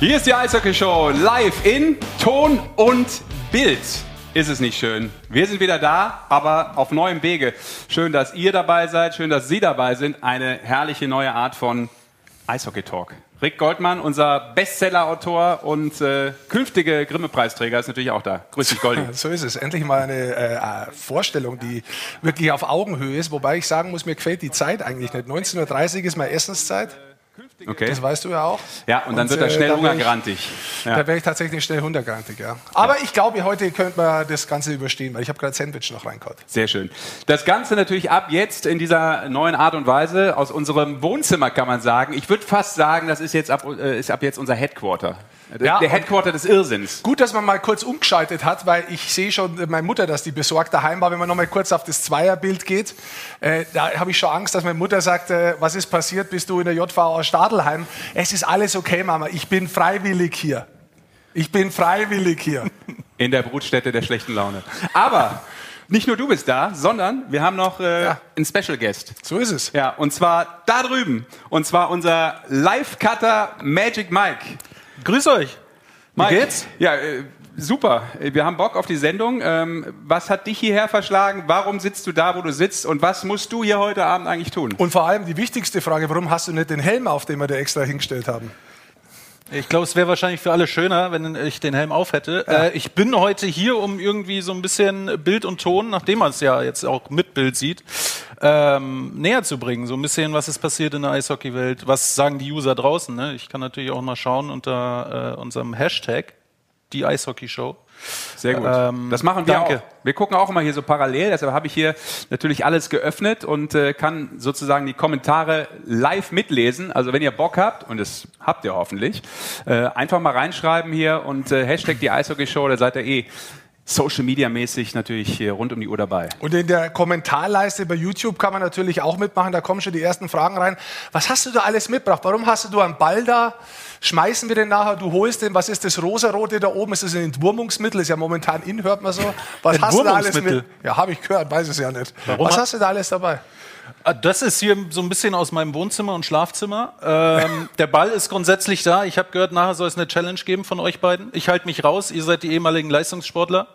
Hier ist die Eishockey Show live in Ton und Bild. Ist es nicht schön? Wir sind wieder da, aber auf neuem Wege. Schön, dass ihr dabei seid, schön, dass Sie dabei sind. Eine herrliche neue Art von Eishockey Talk. Rick Goldmann, unser Bestseller-Autor und äh, künftige Grimme-Preisträger, ist natürlich auch da. Grüß dich, Goldi. So ist es. Endlich mal eine äh, Vorstellung, die wirklich auf Augenhöhe ist. Wobei ich sagen muss, mir gefällt die Zeit eigentlich nicht. 19.30 Uhr ist meine Essenszeit. Okay. Das weißt du ja auch. Ja, und dann Und, wird er äh, schnell hungergrantig. Ja. Da wäre ich tatsächlich schnell hundergrantig, ja. Aber ich glaube, heute könnte man das Ganze überstehen, weil ich habe gerade Sandwich noch reingehauen. Sehr schön. Das Ganze natürlich ab jetzt in dieser neuen Art und Weise aus unserem Wohnzimmer kann man sagen. Ich würde fast sagen, das ist jetzt ab, äh, ist ab jetzt unser Headquarter. Ja, Der Headquarter des Irrsinns. Gut, dass man mal kurz umgeschaltet hat, weil ich sehe schon äh, meine Mutter, dass die besorgt daheim war. Wenn man noch mal kurz auf das Zweierbild geht, äh, da habe ich schon Angst, dass meine Mutter sagt, äh, was ist passiert, bist du in der JVA Stadelheim? Es ist alles okay, Mama, ich bin freiwillig hier. Ich bin freiwillig hier. In der Brutstätte der schlechten Laune. Aber nicht nur du bist da, sondern wir haben noch äh, Ja. einen Special Guest. So ist es. Ja, und zwar da drüben. Und zwar unser Live-Cutter Magic Mike. Grüß euch. Wie Mike, geht's? Ja, äh, super. Wir haben Bock auf die Sendung. Ähm, was hat dich hierher verschlagen? Warum sitzt du da, wo du sitzt? Und was musst du hier heute Abend eigentlich tun? Und vor allem die wichtigste Frage, warum hast du nicht den Helm auf, den wir dir extra hingestellt haben? Ich glaube, es wäre wahrscheinlich für alle schöner, wenn ich den Helm auf hätte. Äh, ich bin heute hier, um irgendwie so ein bisschen Bild und Ton, nachdem man es ja jetzt auch mit Bild sieht, ähm, näher zu bringen. So ein bisschen, was ist passiert in der Eishockeywelt, was sagen die User draußen. Ne? Ich kann natürlich auch mal schauen unter äh, unserem Hashtag, die Eishockey-Show. Sehr gut. Ähm, das machen wir danke. auch. Wir gucken auch immer hier so parallel. Deshalb habe ich hier natürlich alles geöffnet und äh, kann sozusagen die Kommentare live mitlesen. Also wenn ihr Bock habt, und das habt ihr hoffentlich, äh, einfach mal reinschreiben hier und äh, Hashtag die Eishockey Show, da seid ihr eh Social Media mäßig natürlich rund um die Uhr dabei. Und in der Kommentarleiste bei YouTube kann man natürlich auch mitmachen. Da kommen schon die ersten Fragen rein. Was hast du da alles mitgebracht? Warum hast du einen Ball da? Schmeißen wir den nachher? Du holst den. Was ist das rosarote da oben? Ist das ein Entwurmungsmittel? Ist ja momentan in, hört man so. Was hast du da alles mit? Ja, habe ich gehört, weiß es ja nicht. Warum Was hast du da alles dabei? Ah, Das ist hier so ein bisschen aus meinem Wohnzimmer und Schlafzimmer. Ähm, der Ball ist grundsätzlich da. Ich habe gehört, nachher soll es eine Challenge geben von euch beiden. Ich halte mich raus. Ihr seid die ehemaligen Leistungssportler.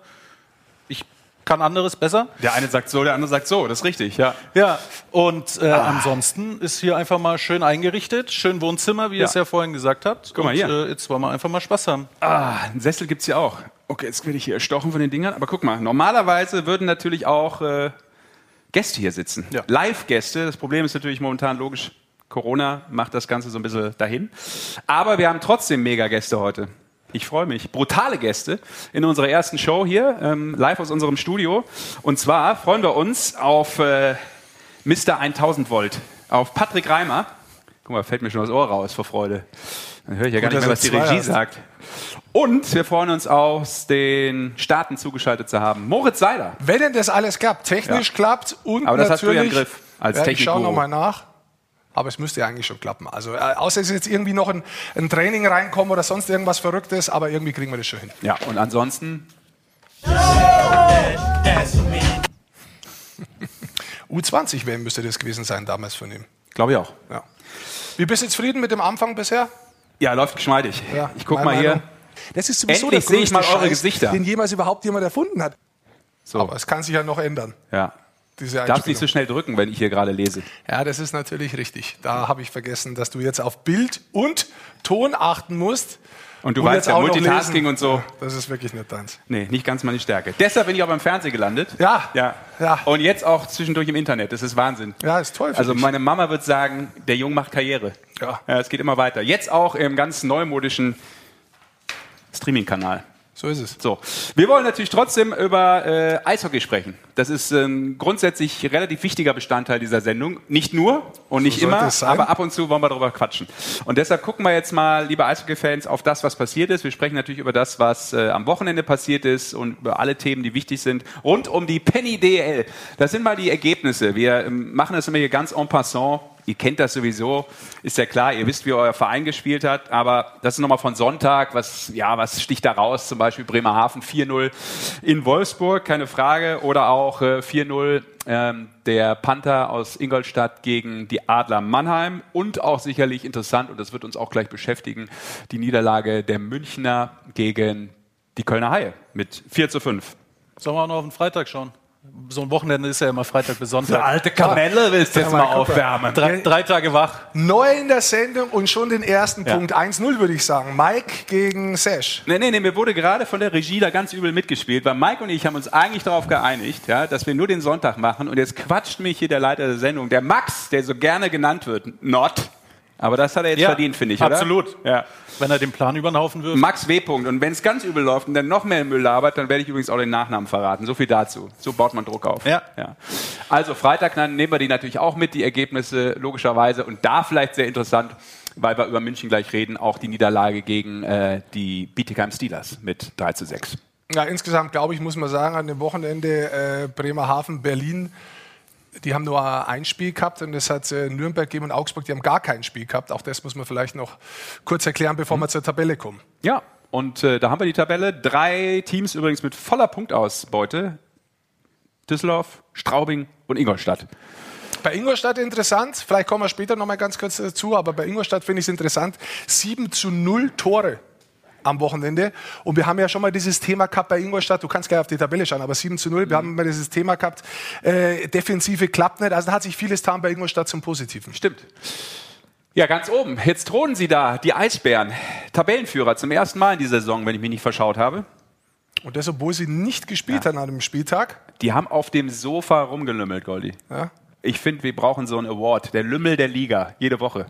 Kann anderes besser. Der eine sagt so, der andere sagt so. Das ist richtig, ja. Ja, und äh, Ah. ansonsten ist hier einfach mal schön eingerichtet. Schön Wohnzimmer, wie ihr Ja. es ja vorhin gesagt habt. Guck mal und, hier. Äh, jetzt wollen wir einfach mal Spaß haben. Ah, einen Sessel gibt's hier auch. Okay, jetzt werde ich hier erstochen von den Dingern. Aber guck mal, normalerweise würden natürlich auch äh, Gäste hier sitzen. Ja. Live-Gäste. Das Problem ist natürlich momentan logisch, Corona macht das Ganze so ein bisschen dahin. Aber wir haben trotzdem mega Gäste heute. Ich freue mich. Brutale Gäste in unserer ersten Show hier, ähm, live aus unserem Studio. Und zwar freuen wir uns auf äh, Mr. 1000 Volt, auf Patrick Reimer. Guck mal, fällt mir schon das Ohr raus vor Freude. Dann höre ich ja gar Gut, nicht mehr, was die Regie hast. sagt. Und wir freuen uns aus den Staaten zugeschaltet zu haben. Moritz Seiler. Wenn denn das alles klappt, technisch Ja. klappt und Aber das hast natürlich, du ja im Griff als ja, ich schaue nochmal nach. Aber es müsste ja eigentlich schon klappen. Also, äh, außer es ist jetzt irgendwie noch ein, ein Training reinkommen oder sonst irgendwas Verrücktes, aber irgendwie kriegen wir das schon hin. Ja, und ansonsten U20 WM müsste das gewesen sein damals von ihm. glaube ich auch. Ja. Wie bist du zufrieden mit dem Anfang bisher? Ja, läuft geschmeidig. Ja, ich guck mal hier. Das ist sowieso Endlich der sehe ich mal größte eure Scheiß, Gesichter. den jemals überhaupt jemand erfunden hat. So, Aber es kann sich ja noch ändern. ja. Diese Darfst nicht so schnell drücken, wenn ich hier gerade lese. Ja, das ist natürlich richtig. Da habe ich vergessen, dass du jetzt auf Bild und Ton achten musst. Und du weißt jetzt ja, Multitasking und so. Das ist wirklich nicht deins. Nee, nicht ganz meine Stärke. Deshalb bin ich auch beim Fernsehen gelandet. Ja. Ja. Ja. Und jetzt auch zwischendurch im Internet. Das ist Wahnsinn. Ja, ist toll. für Also meine Mama wird sagen, der Junge macht Karriere. Ja. ja. Es geht immer weiter. Jetzt auch im ganz neumodischen Streaming-Kanal. So ist es. So, wir wollen natürlich trotzdem über äh, Eishockey sprechen. Das ist ein grundsätzlich relativ wichtiger Bestandteil dieser Sendung. Nicht nur und nicht sollte immer, aber ab und zu wollen wir darüber quatschen. Und deshalb gucken wir jetzt mal, liebe Eishockey-Fans, auf das, was passiert ist. Wir sprechen natürlich über das, was äh, am Wochenende passiert ist und über alle Themen, die wichtig sind, rund um die Penny DL. Das sind mal die Ergebnisse. Wir ähm, machen das immer hier ganz en passant ihr kennt das sowieso, ist ja klar, ihr wisst, wie euer Verein gespielt hat, aber das ist nochmal von Sonntag, was, ja, was sticht da raus? Zum Beispiel Bremerhaven 4-0 in Wolfsburg, keine Frage, oder auch äh, 4-0 ähm, der Panther aus Ingolstadt gegen die Adler Mannheim und auch sicherlich interessant, und das wird uns auch gleich beschäftigen, die Niederlage der Münchner gegen die Kölner Haie mit 4 zu 5. Sollen wir auch noch auf den Freitag schauen? So ein Wochenende ist ja immer Freitag bis Sonntag. alte Kamelle willst du jetzt mal aufwärmen. Drei, drei Tage wach. Neu in der Sendung und schon den ersten Ja. Punkt. 1-0 würde ich sagen. Mike gegen Sesh. Nee, nee, nee, mir wurde gerade von der Regie da ganz übel mitgespielt, weil Mike und ich haben uns eigentlich darauf geeinigt, ja, dass wir nur den Sonntag machen und jetzt quatscht mich hier der Leiter der Sendung, der Max, der so gerne genannt wird, not. Aber das hat er jetzt Ja, verdient, finde ich, oder? absolut. Ja. Wenn er den Plan über den Haufen wirft. Max W. Punkt. Und wenn es ganz übel läuft und dann noch mehr Müll labert, dann werde ich übrigens auch den Nachnamen verraten. So viel dazu. So baut man Druck auf. Ja. ja. Also Freitag dann nehmen wir die natürlich auch mit, die Ergebnisse logischerweise. Und da vielleicht sehr interessant, weil wir über München gleich reden, auch die Niederlage gegen äh, die Bietigheim Steelers mit 3 zu 6. Ja, insgesamt glaube ich, muss man sagen, an dem Wochenende äh, Bremerhaven, Berlin, die haben nur ein Spiel gehabt und es hat äh, Nürnberg gegeben und Augsburg, die haben gar kein Spiel gehabt. Auch das muss man vielleicht noch kurz erklären, bevor wir zur Tabelle kommen. Ja, und äh, da haben wir die Tabelle. Drei Teams übrigens mit voller Punktausbeute. Düsseldorf, Straubing und Ingolstadt. Bei Ingolstadt interessant, vielleicht kommen wir später noch mal ganz kurz dazu, aber bei Ingolstadt finde ich es interessant, 7 zu 0 Tore am Wochenende. Und wir haben ja schon mal dieses Thema gehabt bei Ingolstadt, du kannst gleich auf die Tabelle schauen, aber 7 zu 0, wir haben mal dieses Thema gehabt, äh, Defensive klappt nicht, also da hat sich vieles getan bei Ingolstadt zum Positiven. Stimmt. Ja, ganz oben. Jetzt thronen sie da, die Eisbären. Tabellenführer zum ersten Mal in dieser Saison, wenn ich mich nicht verschaut habe. Und das, obwohl sie nicht gespielt haben an dem Spieltag. Die haben auf dem Sofa rumgelümmelt, Goldi. Ja. Ich finde, wir brauchen so einen Award. Der Lümmel der Liga, jede Woche.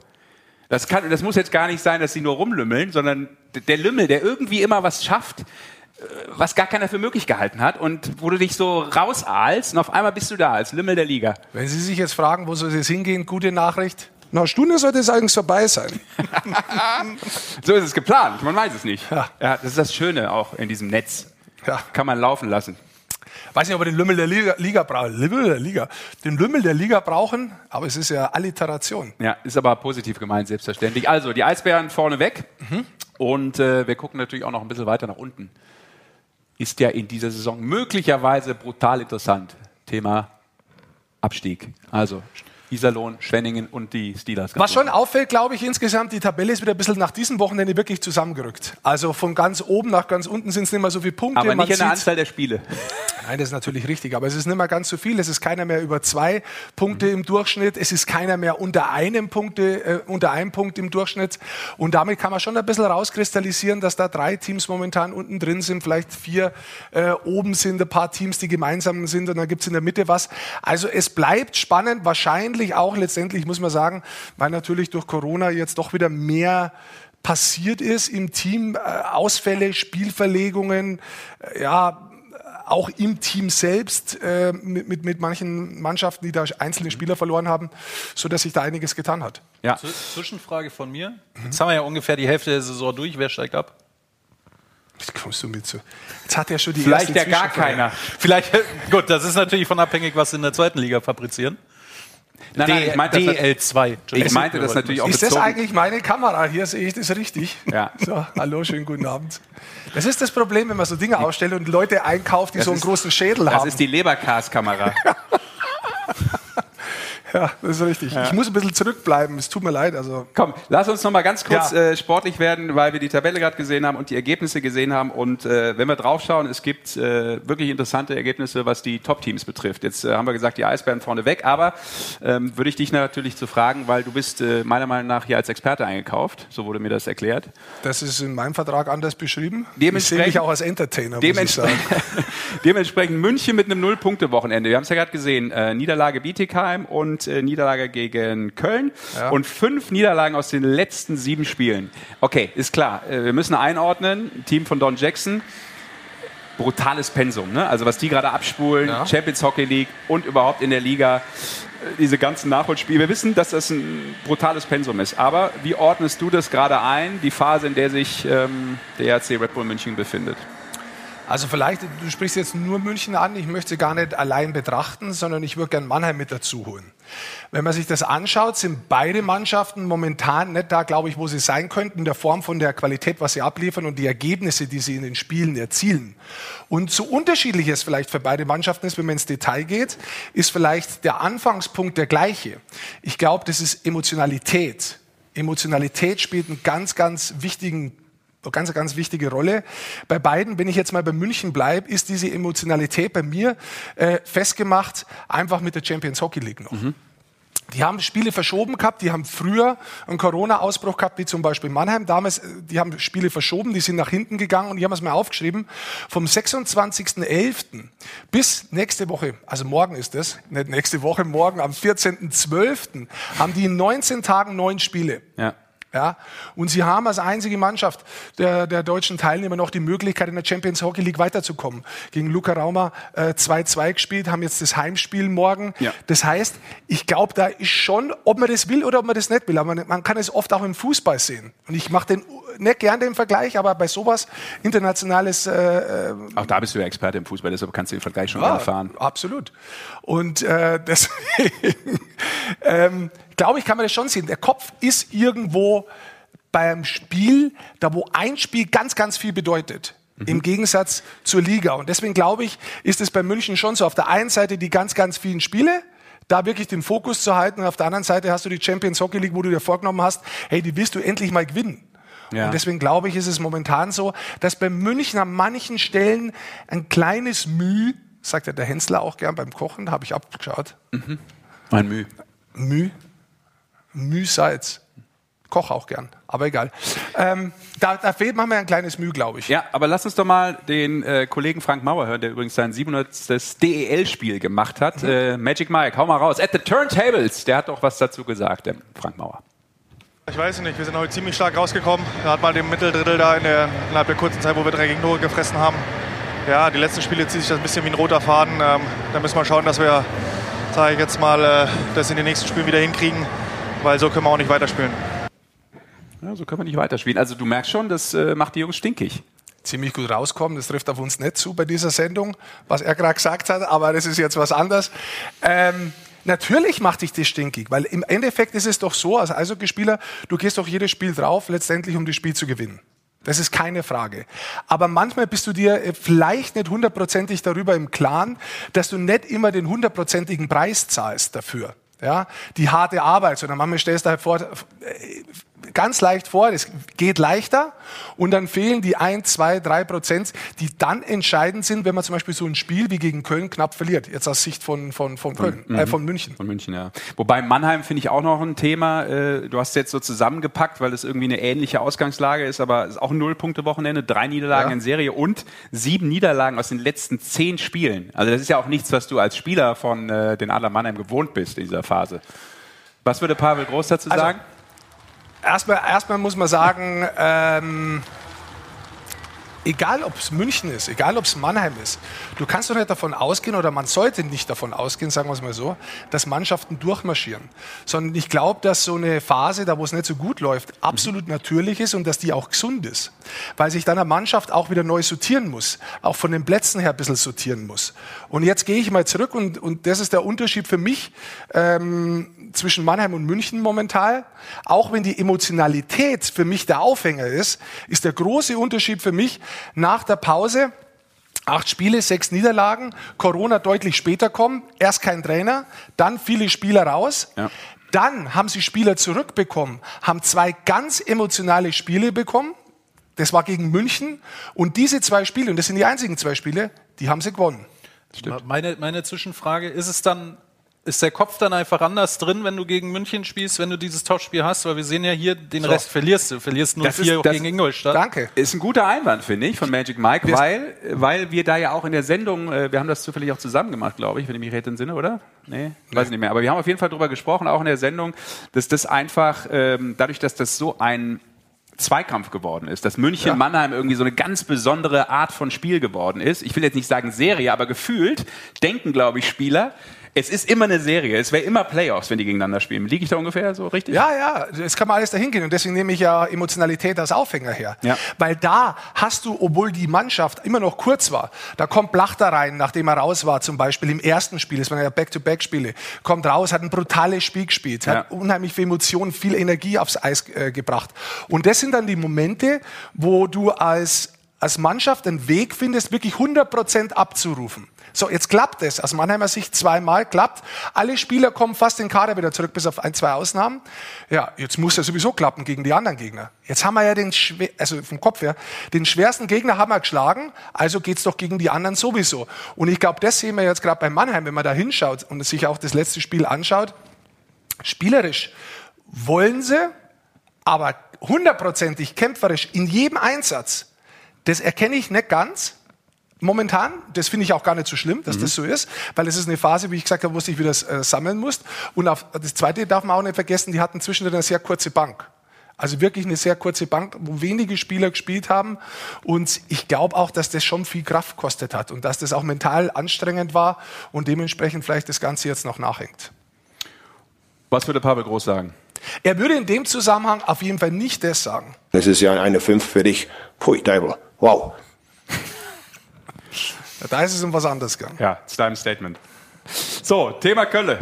Das, kann, das muss jetzt gar nicht sein, dass sie nur rumlümmeln, sondern der Lümmel, der irgendwie immer was schafft, äh, was gar keiner für möglich gehalten hat und wo du dich so rausahlst und auf einmal bist du da als Lümmel der Liga. Wenn Sie sich jetzt fragen, wo soll es hingehen, gute Nachricht. Nach einer Stunde sollte es eigentlich vorbei sein. So ist es geplant, man weiß es nicht. Ja. Ja, das ist das Schöne auch in diesem Netz. Ja. Kann man laufen lassen. Weiß nicht, ob wir den Lümmel der Liga, Liga brauchen. Lümmel der Liga. Den Lümmel der Liga brauchen, aber es ist ja Alliteration. Ja, ist aber positiv gemeint, selbstverständlich. Also, die Eisbären vorne weg. Und äh, wir gucken natürlich auch noch ein bisschen weiter nach unten. Ist ja in dieser Saison möglicherweise brutal interessant. Thema Abstieg. Also, Iserlohn, Schwenningen und die Steelers. Was schon auffällt, glaube ich, insgesamt, die Tabelle ist wieder ein bisschen nach diesem Wochenende wirklich zusammengerückt. Also von ganz oben nach ganz unten sind es nicht mehr so viele Punkte. Aber nicht in der Anzahl der Spiele. Nein, das ist natürlich richtig, aber es ist nicht mehr ganz so viel. Es ist keiner mehr über zwei Punkte im Durchschnitt. Es ist keiner mehr unter einem, Punkte, äh, unter einem Punkt im Durchschnitt. Und damit kann man schon ein bisschen rauskristallisieren, dass da drei Teams momentan unten drin sind, vielleicht vier äh, oben sind, ein paar Teams, die gemeinsam sind und dann gibt es in der Mitte was. Also es bleibt spannend, wahrscheinlich auch letztendlich, muss man sagen, weil natürlich durch Corona jetzt doch wieder mehr passiert ist im Team, äh, Ausfälle, Spielverlegungen, äh, ja, auch im Team selbst äh, mit, mit, mit manchen Mannschaften, die da einzelne Spieler verloren haben, so dass sich da einiges getan hat. Ja. Zwischenfrage von mir. Jetzt haben wir ja ungefähr die Hälfte der Saison durch. Wer steigt ab? Jetzt kommst du mit so. Jetzt hat er schon die Vielleicht erste ja gar keiner. Vielleicht, gut, das ist natürlich von abhängig, was sie in der zweiten Liga fabrizieren. Nein, nein, ich meinte das, DL2. ich meinte das natürlich auch Ist das eigentlich meine Kamera? Hier sehe ich das richtig. Ja. So, hallo, schönen guten Abend. Das ist das Problem, wenn man so Dinge ausstellt und Leute einkauft, die Das so einen ist- großen Schädel Das haben. ist die Leberkas-Kamera. ja, das ist richtig. Ich muss ein bisschen zurückbleiben. Es tut mir leid. Also Komm, lass uns noch mal ganz kurz Ja. äh, sportlich werden, weil wir die Tabelle gerade gesehen haben und die Ergebnisse gesehen haben. Und äh, wenn wir draufschauen, es gibt äh, wirklich interessante Ergebnisse, was die Top-Teams betrifft. Jetzt äh, haben wir gesagt, die Eisbären vorne weg, aber ähm, würde ich dich natürlich zu fragen, weil du bist äh, meiner Meinung nach hier als Experte eingekauft, so wurde mir das erklärt. das ist in meinem Vertrag anders beschrieben. Ich Dementsprechend- sehe mich auch als Entertainer, ich Dementsprechend, dementsprechend München mit einem Null-Punkte-Wochenende. Wir haben es ja gerade gesehen. Äh, Niederlage Bietigheim und äh, Niederlage gegen Köln. Ja. Und fünf Niederlagen aus den letzten sieben Spielen. Okay, ist klar. Äh, wir müssen einordnen. Team von Don Jackson. Brutales Pensum. Ne? Also was die gerade abspulen. Ja. Champions Hockey League und überhaupt in der Liga. äh, Diese ganzen Nachholspiele. Wir wissen, dass das ein brutales Pensum ist. Aber wie ordnest du das gerade ein, die Phase, in der sich ähm, der ERC Red Bull München befindet? Also vielleicht, du sprichst jetzt nur München an, ich möchte gar nicht allein betrachten, sondern ich würde gerne Mannheim mit dazu holen. Wenn man sich das anschaut, sind beide Mannschaften momentan nicht da, glaube ich, wo sie sein könnten, in der Form von der Qualität, was sie abliefern und die Ergebnisse, die sie in den Spielen erzielen. Und so unterschiedlich es vielleicht für beide Mannschaften ist, wenn man ins Detail geht, ist vielleicht der Anfangspunkt der gleiche. Ich glaube, das ist Emotionalität. Emotionalität spielt einen ganz, ganz wichtigen ganz, ganz wichtige Rolle. Bei beiden, wenn ich jetzt mal bei München bleibe, ist diese Emotionalität bei mir äh, festgemacht, einfach mit der Champions Hockey League noch. Mhm. Die haben Spiele verschoben gehabt, die haben früher einen Corona-Ausbruch gehabt, wie zum Beispiel Mannheim. Damals, äh, die haben Spiele verschoben, die sind nach hinten gegangen und die haben es mir aufgeschrieben. Vom 26.11. bis nächste Woche, also morgen ist es, nicht nächste Woche, morgen am 14.12. haben die in 19 Tagen neun Spiele. Ja. Ja? Und sie haben als einzige Mannschaft der, der deutschen Teilnehmer noch die Möglichkeit, in der Champions Hockey League weiterzukommen. Gegen Luca Rauma 2-2 äh, gespielt, haben jetzt das Heimspiel morgen. Ja. Das heißt, ich glaube, da ist schon, ob man das will oder ob man das nicht will, aber man, man kann es oft auch im Fußball sehen. Und ich mache den nicht gern den Vergleich, aber bei sowas internationales. Äh, äh auch da bist du ja Experte im Fußball, deshalb kannst du den Vergleich schon ja, erfahren. Absolut. Und äh, deswegen ähm, glaube ich, kann man das schon sehen. Der Kopf ist irgendwo beim Spiel, da wo ein Spiel ganz, ganz viel bedeutet. Mhm. Im Gegensatz zur Liga. Und deswegen glaube ich, ist es bei München schon so. Auf der einen Seite die ganz, ganz vielen Spiele, da wirklich den Fokus zu halten. Und auf der anderen Seite hast du die Champions Hockey League, wo du dir vorgenommen hast, hey, die willst du endlich mal gewinnen. Ja. Und deswegen glaube ich, ist es momentan so, dass bei München an manchen Stellen ein kleines Müh, sagt ja der Hensler auch gern beim Kochen, habe ich abgeschaut. Mhm. Ein Müh. Müh. Mühsalz. Koch auch gern, aber egal. Ähm, da, da, fehlt manchmal ein kleines Mühe, glaube ich. Ja, aber lass uns doch mal den äh, Kollegen Frank Mauer hören, der übrigens sein 700. DEL-Spiel gemacht hat. Mhm. Äh, Magic Mike, hau mal raus. At the Turntables, der hat doch was dazu gesagt, der Frank Mauer. Ich weiß nicht, wir sind heute ziemlich stark rausgekommen. Er hat mal den Mitteldrittel da in der, innerhalb der kurzen Zeit, wo wir drei Gegentore gefressen haben. Ja, die letzten Spiele zieht sich das ein bisschen wie ein roter Faden. Ähm, da müssen wir schauen, dass wir, sage ich jetzt mal, äh, das in den nächsten Spielen wieder hinkriegen, weil so können wir auch nicht weiterspielen. Ja, so können wir nicht weiterspielen. Also du merkst schon, das äh, macht die Jungs stinkig ziemlich gut rauskommen. Das trifft auf uns nicht zu bei dieser Sendung, was er gerade gesagt hat, aber das ist jetzt was anderes. Ähm, Natürlich macht dich das stinkig, weil im Endeffekt ist es doch so, als Eishockeyspieler, du gehst doch jedes Spiel drauf, letztendlich um das Spiel zu gewinnen. Das ist keine Frage. Aber manchmal bist du dir äh, vielleicht nicht hundertprozentig darüber im Klaren, dass du nicht immer den hundertprozentigen Preis zahlst dafür. Ja, die harte Arbeit, sondern manchmal stellst du halt vor, äh, ganz leicht vor, es geht leichter und dann fehlen die ein, zwei, drei Prozent, die dann entscheidend sind, wenn man zum Beispiel so ein Spiel wie gegen Köln knapp verliert, jetzt aus Sicht von, von, von Köln, von, äh, von München. Von München, ja. Wobei Mannheim finde ich auch noch ein Thema, äh, du hast es jetzt so zusammengepackt, weil es irgendwie eine ähnliche Ausgangslage ist, aber es ist auch ein Nullpunkte-Wochenende, drei Niederlagen ja. in Serie und sieben Niederlagen aus den letzten zehn Spielen. Also das ist ja auch nichts, was du als Spieler von äh, den Adler Mannheim gewohnt bist in dieser Phase. Was würde Pavel Groß dazu also, sagen? Erstmal, erstmal muss man sagen, ähm, egal ob es München ist, egal ob es Mannheim ist, du kannst doch nicht davon ausgehen oder man sollte nicht davon ausgehen, sagen wir es mal so, dass Mannschaften durchmarschieren. Sondern ich glaube, dass so eine Phase, da wo es nicht so gut läuft, absolut natürlich ist und dass die auch gesund ist. Weil sich dann eine Mannschaft auch wieder neu sortieren muss, auch von den Plätzen her ein bisschen sortieren muss. Und jetzt gehe ich mal zurück und, und das ist der Unterschied für mich ähm, zwischen Mannheim und München momentan. Auch wenn die Emotionalität für mich der Aufhänger ist, ist der große Unterschied für mich, nach der Pause Acht Spiele, sechs Niederlagen, Corona deutlich später kommen, erst kein Trainer, dann viele Spieler raus. Ja. Dann haben sie Spieler zurückbekommen, haben zwei ganz emotionale Spiele bekommen. Das war gegen München. Und diese zwei Spiele, und das sind die einzigen zwei Spiele, die haben sie gewonnen. Meine, meine Zwischenfrage, ist es dann ist der Kopf dann einfach anders drin, wenn du gegen München spielst, wenn du dieses Topspiel hast? Weil wir sehen ja hier, den so. Rest verlierst du. Verlierst nur vier gegen Ingolstadt. Danke. Ist ein guter Einwand, finde ich, von Magic Mike, weil, weil wir da ja auch in der Sendung, äh, wir haben das zufällig auch zusammen gemacht, glaube ich, wenn ich mich recht entsinne, oder? Nee, nee, weiß ich nicht mehr. Aber wir haben auf jeden Fall darüber gesprochen, auch in der Sendung, dass das einfach, ähm, dadurch, dass das so ein Zweikampf geworden ist, dass München ja. Mannheim irgendwie so eine ganz besondere Art von Spiel geworden ist. Ich will jetzt nicht sagen Serie, aber gefühlt denken, glaube ich, Spieler, Es ist immer eine Serie. Es wäre immer Playoffs, wenn die gegeneinander spielen. Liege ich da ungefähr so richtig? Ja, ja, das kann man alles dahin gehen. Und deswegen nehme ich ja Emotionalität als Aufhänger her. Ja. Weil da hast du, obwohl die Mannschaft immer noch kurz war, da kommt Blachter rein, nachdem er raus war, zum Beispiel im ersten Spiel, das waren ja Back-to-Back-Spiele, kommt raus, hat ein brutales Spiel gespielt, hat Ja. unheimlich viel Emotionen, viel Energie aufs Eis äh, gebracht. Und das sind dann die Momente, wo du als, als Mannschaft einen Weg findest, wirklich 100% abzurufen. So, jetzt klappt es. Aus Mannheimer Sicht zweimal klappt. Alle Spieler kommen fast in Kader wieder zurück, bis auf ein, zwei Ausnahmen. Ja, jetzt muss er sowieso klappen gegen die anderen Gegner. Jetzt haben wir ja den, schwer, also vom Kopf her, den schwersten Gegner haben wir geschlagen, also geht's doch gegen die anderen sowieso. Und ich glaube, das sehen wir jetzt gerade bei Mannheim, wenn man da hinschaut und sich auch das letzte Spiel anschaut. Spielerisch wollen sie, aber hundertprozentig kämpferisch in jedem Einsatz. Das erkenne ich nicht ganz. Momentan, das finde ich auch gar nicht so schlimm, dass das so ist, weil es ist eine Phase, wie ich gesagt habe, wo du dich wieder äh, sammeln musst. Und auf, das Zweite darf man auch nicht vergessen, die hatten zwischendrin eine sehr kurze Bank. Also wirklich eine sehr kurze Bank, wo wenige Spieler gespielt haben. Und ich glaube auch, dass das schon viel Kraft kostet hat und dass das auch mental anstrengend war und dementsprechend vielleicht das Ganze jetzt noch nachhängt. Was würde Pavel Groß sagen? Er würde in dem Zusammenhang auf jeden Fall nicht das sagen. Das ist ja eine 5 für dich. Pui, Teufel. Wow. Da ist es um was anderes gegangen. Ja, ist dein Statement. So, Thema Kölle.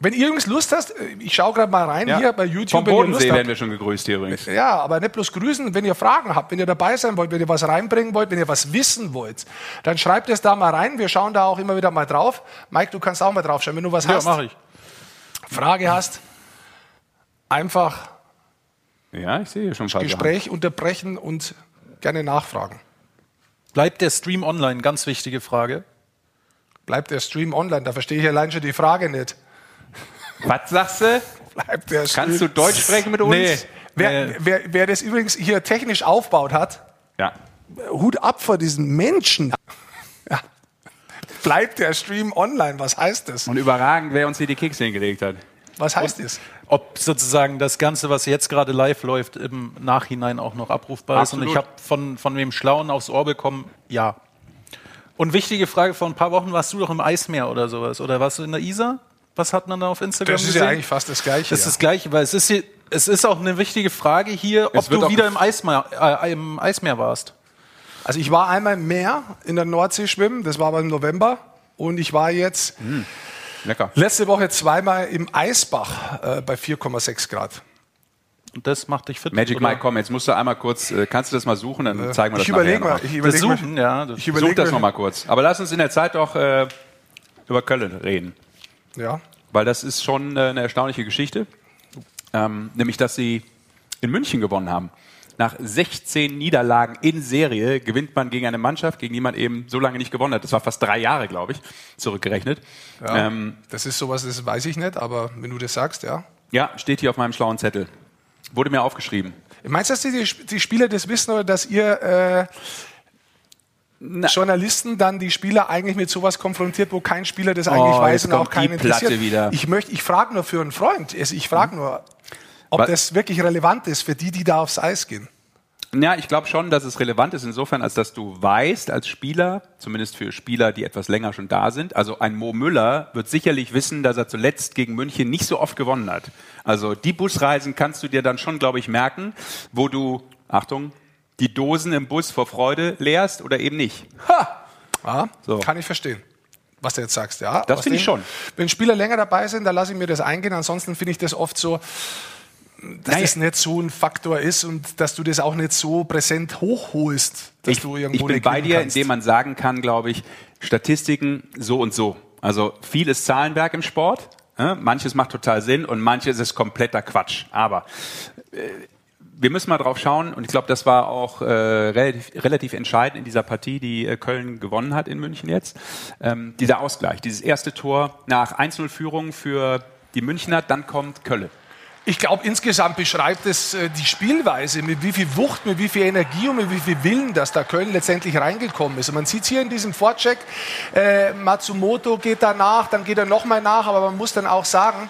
Wenn ihr übrigens Lust hast, ich schaue gerade mal rein hier bei YouTube. Vom Bodensee werden wir schon gegrüßt hier übrigens. Ja, aber nicht bloß grüßen. Wenn ihr Fragen habt, wenn ihr dabei sein wollt, wenn ihr was reinbringen wollt, wenn ihr was wissen wollt, dann schreibt es da mal rein. Wir schauen da auch immer wieder mal drauf. Mike, du kannst auch mal drauf schauen. Wenn du was Ja, hast, mache ich. Frage hast, einfach Ja, ich sehe schon. Gespräch unterbrechen und gerne nachfragen. Bleibt der Stream online? Ganz wichtige Frage. Bleibt der Stream online? Da verstehe ich allein schon die Frage nicht. Was sagst du? Bleibt der Stream Kannst du Deutsch sprechen mit uns? Nee. Wer, Äh. wer, wer das übrigens hier technisch aufbaut hat, Ja. Hut ab vor diesen Menschen. Ja. Bleibt der Stream online? Was heißt das? Und überragend, wer uns hier die Kekse hingelegt hat. Was heißt das? Ob sozusagen das Ganze, was jetzt gerade live läuft, im Nachhinein auch noch abrufbar ist. Und Absolut. ich habe von, von wem Schlauen aufs Ohr bekommen, ja. Und wichtige Frage, vor ein paar Wochen warst du doch im Eismeer oder sowas. Oder warst du in der Isar? Was hat man da auf Instagram Das ist gesehen? ja eigentlich fast das Gleiche. Das ist ja. das Gleiche, weil es ist, hier, es ist auch eine wichtige Frage hier, ob du wieder im Eismeer, äh, im Eismeer warst. Also ich war einmal im Meer in der Nordsee schwimmen, das war aber im November. Und ich war jetzt Lecker. letzte Woche zweimal im Eisbach äh, bei 4,6 Grad. Und das macht dich fit. Magic oder? Mike, komm, jetzt musst du einmal kurz, äh, kannst du das mal suchen, dann zeigen wir das ich überlege nachher mal. Ich überlege mal. Suchen, ja. Das Ich Such überlege das mal. noch mal kurz. Aber lass uns in der Zeit doch äh, über Köln reden. Ja. Weil das ist schon äh, eine erstaunliche Geschichte. Ähm, nämlich, dass sie in München gewonnen haben. Nach 16 Niederlagen in Serie gewinnt man gegen eine Mannschaft, gegen die man eben so lange nicht gewonnen hat. Das war fast drei Jahre, glaube ich, zurückgerechnet. Ja. Ähm, Das ist sowas, das weiß ich nicht, aber wenn du das sagst, ja. ja, steht hier auf meinem schlauen Zettel. Wurde mir aufgeschrieben. Meinst du, dass die, die Spieler das wissen oder dass ihr äh, Journalisten dann die Spieler eigentlich mit sowas konfrontiert, wo kein Spieler das eigentlich Oh, weiß und auch keinen interessiert? wieder. Ich möchte, ich frage nur für einen Freund. Ich frage nur, ob Was? das wirklich relevant ist für die, die da aufs Eis gehen. Ja, ich glaube schon, dass es relevant ist insofern, als dass du weißt als Spieler, zumindest für Spieler, die etwas länger schon da sind, also ein Mo Müller wird sicherlich wissen, dass er zuletzt gegen München nicht so oft gewonnen hat. Also die Busreisen kannst du dir dann schon, glaube ich, merken, wo du, Achtung, die Dosen im Bus vor Freude leerst oder eben nicht. Ja, So. Kann ich verstehen, was du jetzt sagst. Ja, Das finde ich schon. Wenn Spieler länger dabei sind, dann lasse ich mir das eingehen. Ansonsten finde ich das oft so, dass Naja. das nicht so ein Faktor ist und dass du das auch nicht so präsent hochholst, dass ich, du irgendwo ich bin bei dir, kannst. indem man sagen kann, glaube ich, Statistiken so und so. Also viel ist Zahlenwerk im Sport. äh, Manches macht total Sinn und manches ist kompletter Quatsch. Aber äh, wir müssen mal drauf schauen und ich glaube, das war auch äh, relativ, relativ entscheidend in dieser Partie, die äh, Köln gewonnen hat in München jetzt. Ähm, dieser Ausgleich, dieses erste Tor nach 1-0-Führung für die Münchner, dann kommt Köln. Ich glaube, insgesamt beschreibt es äh, die Spielweise, mit wie viel Wucht, mit wie viel Energie und mit wie viel Willen, dass da Köln letztendlich reingekommen ist. Und man sieht hier in diesem Vorcheck, äh, Matsumoto geht da nach, dann geht er nochmal nach, aber man muss dann auch sagen,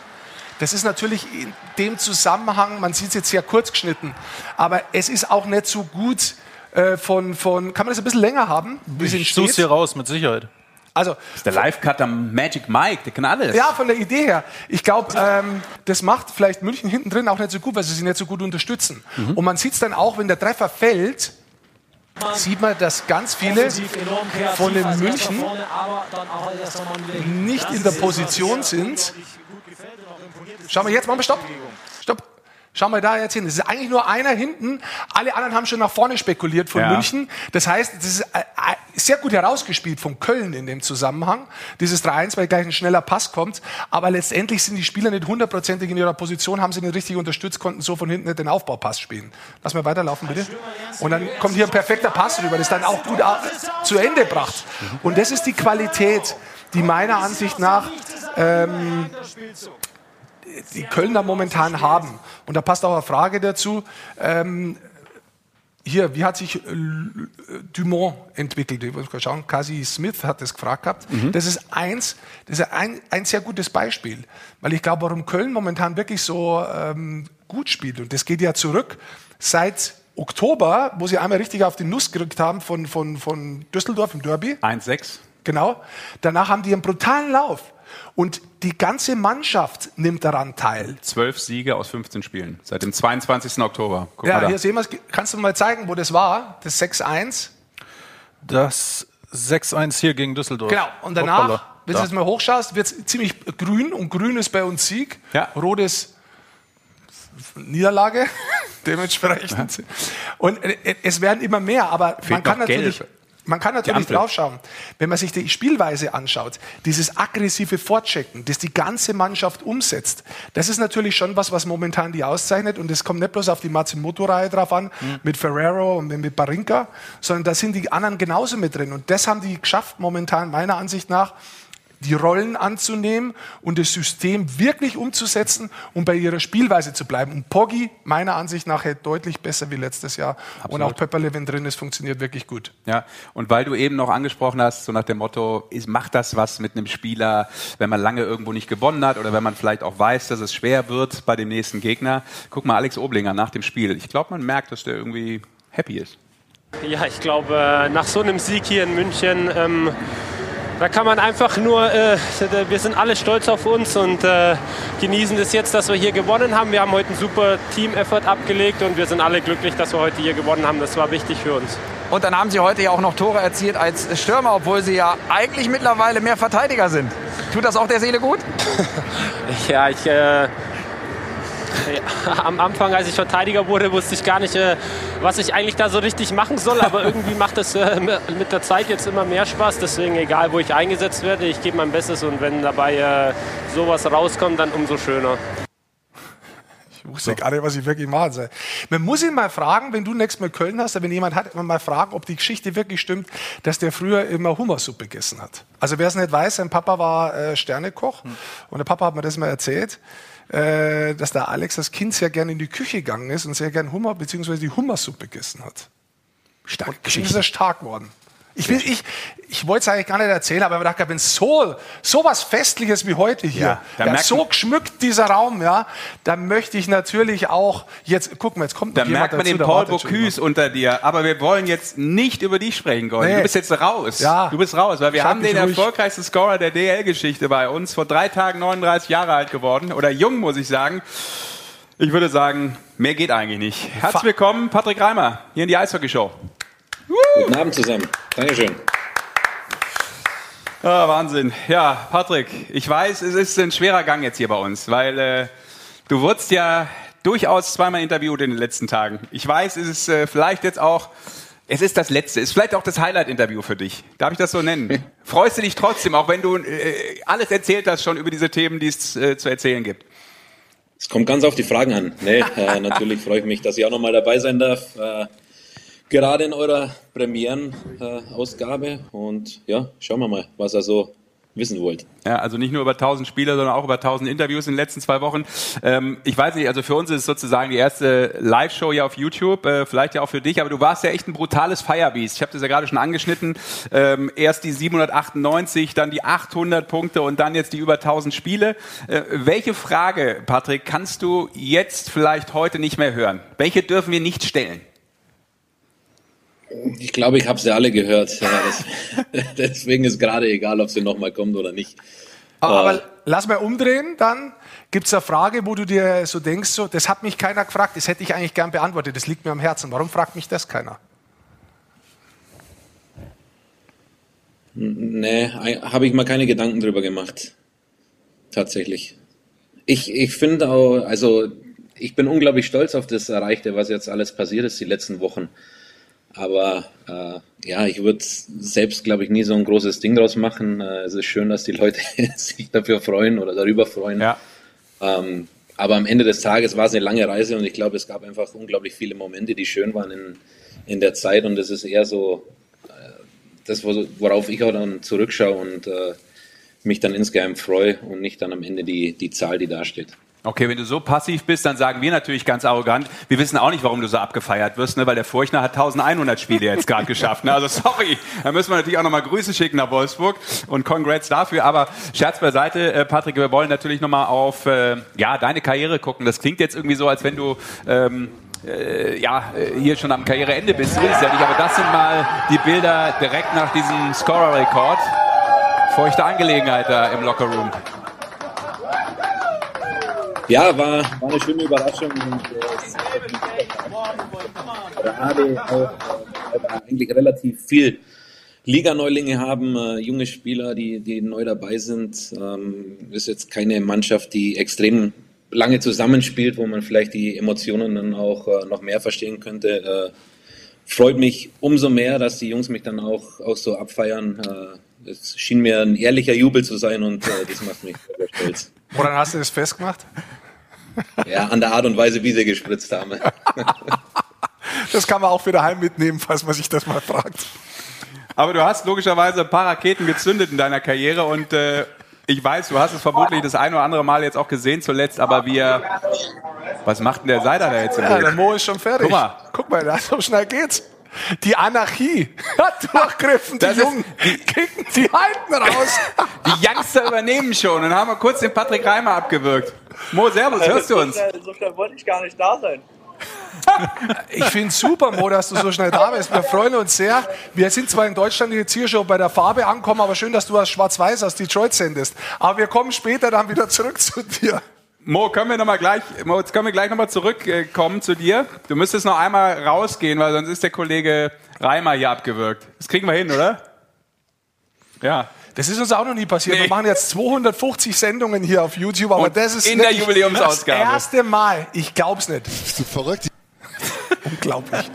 das ist natürlich in dem Zusammenhang, man sieht es jetzt sehr kurz geschnitten, aber es ist auch nicht so gut äh, von, von, kann man das ein bisschen länger haben, es Ich suche steht? hier raus, mit Sicherheit. Also Das ist der Live-Cutter Magic Mike, der kann alles. ja, von der Idee her. Ich glaube, ähm, das macht vielleicht München hinten drin auch nicht so gut, weil sie sich nicht so gut unterstützen. Mhm. Und man sieht es dann auch, wenn der Treffer fällt, sieht man, dass ganz viele von den München nicht in der Position sind. Schau mal, jetzt machen wir Stopp. Stopp. Schau mal da jetzt hin. Es ist eigentlich nur einer hinten. Alle anderen haben schon nach vorne spekuliert von Ja. München. Das heißt, das ist äh, äh, sehr gut herausgespielt von Köln in dem Zusammenhang. Dieses 3-1, weil gleich ein schneller Pass kommt. Aber letztendlich sind die Spieler nicht hundertprozentig in ihrer Position, haben sie nicht richtig unterstützt, konnten so von hinten nicht den Aufbaupass spielen. Lass mal weiterlaufen, bitte. Und dann kommt hier ein perfekter Pass rüber, das dann auch gut zu Ende bracht. Und das ist die Qualität, die meiner Ansicht nach ähm, die Kölner momentan haben. Und da passt auch eine Frage dazu. Ähm, hier, wie hat sich äh, Dumont entwickelt? Ich muss mal schauen, Cassie Smith hat das gefragt gehabt. Das ist eins, das ist ein, ein sehr gutes Beispiel. Weil ich glaube, warum Köln momentan wirklich so ähm, gut spielt. Und das geht ja zurück seit Oktober, wo sie einmal richtig auf die Nuss gerückt haben von, von, von Düsseldorf im Derby. 1-6. Genau. Danach haben die einen brutalen Lauf. Und die ganze Mannschaft nimmt daran teil. 12 Siege aus 15 Spielen. Seit dem 22. Oktober. Guck Ja, hier sehen wir es. Kannst du mal zeigen, wo das war? Das 6-1. Das 6-1 hier gegen Düsseldorf. Genau. Und danach, Hoppala. wenn Da. du jetzt mal hochschaust, wird es ziemlich grün. Und grün ist bei uns Sieg. Ja. Rot ist Niederlage. Dementsprechend. Und äh, es werden immer mehr. Aber man kann noch Gelb. Man kann natürlich draufschauen, wenn man sich die Spielweise anschaut, dieses aggressive Vorchecken, das die ganze Mannschaft umsetzt, das ist natürlich schon was, was momentan die auszeichnet. Und es kommt nicht bloß auf die Matsumoto-Reihe drauf an, mit Ferrero und mit Barinka, sondern da sind die anderen genauso mit drin. Und das haben die geschafft momentan meiner Ansicht nach, die Rollen anzunehmen und das System wirklich umzusetzen und bei ihrer Spielweise zu bleiben. Und Poggi, meiner Ansicht nach, hält deutlich besser wie letztes Jahr. Und auch Pepperle, wenn drin ist, funktioniert wirklich gut. Ja, und weil du eben noch angesprochen hast, so nach dem Motto, ist, macht das was mit einem Spieler, wenn man lange irgendwo nicht gewonnen hat oder wenn man vielleicht auch weiß, dass es schwer wird bei dem nächsten Gegner. Guck mal, Alex Oblinger nach dem Spiel. Ich glaube, man merkt, dass der irgendwie happy ist. Ja, ich glaube, nach so einem Sieg hier in München, ähm, da kann man einfach nur, äh, wir sind alle stolz auf uns und äh, genießen das jetzt, dass wir hier gewonnen haben. Wir haben heute einen super Team-Effort abgelegt und wir sind alle glücklich, dass wir heute hier gewonnen haben. Das war wichtig für uns. Und dann haben sie heute ja auch noch Tore erzielt als Stürmer, obwohl sie ja eigentlich mittlerweile mehr Verteidiger sind. Tut das auch der Seele gut? Ja, ich. Äh, ja, am Anfang, als ich Verteidiger wurde, wusste ich gar nicht, äh, was ich eigentlich da so richtig machen soll. Aber irgendwie macht es äh, mit der Zeit jetzt immer mehr Spaß. Deswegen, egal wo ich eingesetzt werde, ich gebe mein Bestes. Und wenn dabei äh, sowas rauskommt, dann umso schöner. Ich wusste gar nicht, was ich wirklich machen soll. Man muss ihn mal fragen, wenn du nächstes Mal Köln hast, oder wenn jemand hat, man mal fragen, ob die Geschichte wirklich stimmt, dass der früher immer Hummersuppe gegessen hat. Also wer es nicht weiß, sein Papa war äh, Sternekoch und der Papa hat mir das mal erzählt, äh, dass der Alex als Kind sehr gerne in die Küche gegangen ist und sehr gern Hummer bzw. die Hummersuppe gegessen hat. Stark Und ist er stark geworden. Ich, will, ich, ich wollte es eigentlich gar nicht erzählen, aber ich habe gedacht, wenn so, so was Festliches wie heute hier, Ja, ja, so geschmückt dieser Raum, ja, da möchte ich natürlich auch, jetzt, guck mal, jetzt kommt Da merkt man dazu, den Paul Bocuse unter dir. Aber wir wollen jetzt nicht über dich sprechen, Goldi. Nee. Du bist jetzt raus. Ja. Du bist raus, weil wir Schreib haben den ruhig. erfolgreichsten Scorer der DL-Geschichte bei uns. Vor drei Tagen 39 Jahre alt geworden. Oder jung, muss ich sagen. Ich würde sagen, mehr geht eigentlich nicht. Herzlich willkommen, Patrick Reimer, hier in die Eishockey-Show. Guten Abend zusammen. Dankeschön. Ah, Wahnsinn. Ja, Patrick, ich weiß, es ist ein schwerer Gang jetzt hier bei uns, weil äh, du wurdest ja durchaus zweimal interviewt in den letzten Tagen. Ich weiß, es ist äh, vielleicht jetzt auch, es ist das letzte, es ist vielleicht auch das Highlight-Interview für dich. Darf ich das so nennen? Freust du dich trotzdem, auch wenn du äh, alles erzählt hast schon über diese Themen, die es äh, zu erzählen gibt? Es kommt ganz auf die Fragen an. Nee, äh, natürlich freue ich mich, dass ich auch nochmal dabei sein darf. Äh, gerade in eurer Premieren-Ausgabe. Und ja, schauen wir mal, was ihr so wissen wollt. Ja, also nicht nur über 1000 Spieler, sondern auch über 1000 Interviews in den letzten zwei Wochen. Ähm, ich weiß nicht, also für uns ist es sozusagen die erste Live-Show ja auf YouTube, äh, vielleicht ja auch für dich, aber du warst ja echt ein brutales Firebeast. Ich habe das ja gerade schon angeschnitten. Ähm, erst die 798, dann die 800 Punkte und dann jetzt die über 1000 Spiele. Äh, welche Frage, Patrick, kannst du jetzt vielleicht heute nicht mehr hören? Welche dürfen wir nicht stellen? Ich glaube, ich habe sie alle gehört. Ja, das, deswegen ist gerade egal, ob sie nochmal kommt oder nicht. Aber, aber lass mal umdrehen, dann gibt es eine Frage, wo du dir so denkst, so, das hat mich keiner gefragt, das hätte ich eigentlich gern beantwortet, das liegt mir am Herzen. Warum fragt mich das keiner? Nee, habe ich mal keine Gedanken drüber gemacht. Tatsächlich. Ich, ich finde auch, also ich bin unglaublich stolz auf das Erreichte, was jetzt alles passiert ist die letzten Wochen. Aber äh, ja, ich würde selbst, glaube ich, nie so ein großes Ding draus machen. Äh, es ist schön, dass die Leute sich dafür freuen oder darüber freuen. Ja. Ähm, aber am Ende des Tages war es eine lange Reise und ich glaube, es gab einfach unglaublich viele Momente, die schön waren in, in der Zeit. Und es ist eher so äh, das, worauf ich auch dann zurückschaue und äh, mich dann insgeheim freue und nicht dann am Ende die, die Zahl, die da steht. Okay, wenn du so passiv bist, dann sagen wir natürlich ganz arrogant, wir wissen auch nicht, warum du so abgefeiert wirst, ne? weil der Furchner hat 1100 Spiele jetzt gerade geschafft. Ne? Also sorry, da müssen wir natürlich auch nochmal Grüße schicken nach Wolfsburg und Congrats dafür. Aber Scherz beiseite, äh, Patrick, wir wollen natürlich nochmal auf äh, ja, deine Karriere gucken. Das klingt jetzt irgendwie so, als wenn du... Ähm, äh, ja, äh, hier schon am Karriereende bist, ich ja nicht, aber das sind mal die Bilder direkt nach diesem Scorer-Rekord. Feuchte Angelegenheit da im Lockerroom. Ja, war, war eine schöne Überraschung und äh, gerade auch, äh, eigentlich relativ viel Liga-Neulinge haben, äh, junge Spieler, die, die neu dabei sind. Ähm, ist jetzt keine Mannschaft, die extrem lange zusammenspielt, wo man vielleicht die Emotionen dann auch äh, noch mehr verstehen könnte. Äh, freut mich umso mehr, dass die Jungs mich dann auch, auch so abfeiern. Es schien mir ein ehrlicher Jubel zu sein und äh, das macht mich sehr stolz. Woran hast du das festgemacht? Ja, an der Art und Weise, wie sie gespritzt haben. Das kann man auch für daheim mitnehmen, falls man sich das mal fragt. Aber du hast logischerweise ein paar Raketen gezündet in deiner Karriere und äh, ich weiß, du hast es vermutlich das ein oder andere Mal jetzt auch gesehen zuletzt, aber wir. Was macht denn der Seider da jetzt im Ja, der Mo ist schon fertig. Guck mal. Guck mal, so schnell geht's. Die Anarchie hat durchgriffen. Die Jungen kicken die Alten raus. Die Youngster übernehmen schon und haben wir kurz den Patrick Reimer abgewürgt. Mo, Servus, hörst du uns? So schnell, so schnell wollte ich gar nicht da sein. Ich finde super, Mo, dass du so schnell da bist. Wir freuen uns sehr. Wir sind zwar in Deutschland jetzt hier schon bei der Farbe angekommen, aber schön, dass du aus Schwarz-Weiß aus Detroit sendest. Aber wir kommen später dann wieder zurück zu dir. Mo, können wir noch mal gleich, Mo, jetzt können wir gleich nochmal zurückkommen zu dir. Du müsstest noch einmal rausgehen, weil sonst ist der Kollege Reimer hier abgewürgt. Das kriegen wir hin, oder? Ja. Das ist uns auch noch nie passiert. Nee. Wir machen jetzt 250 Sendungen hier auf YouTube, aber Und das ist in der Jubiläumsausgabe. Das erste Mal. Ich glaub's nicht. Bist du verrückt? Unglaublich.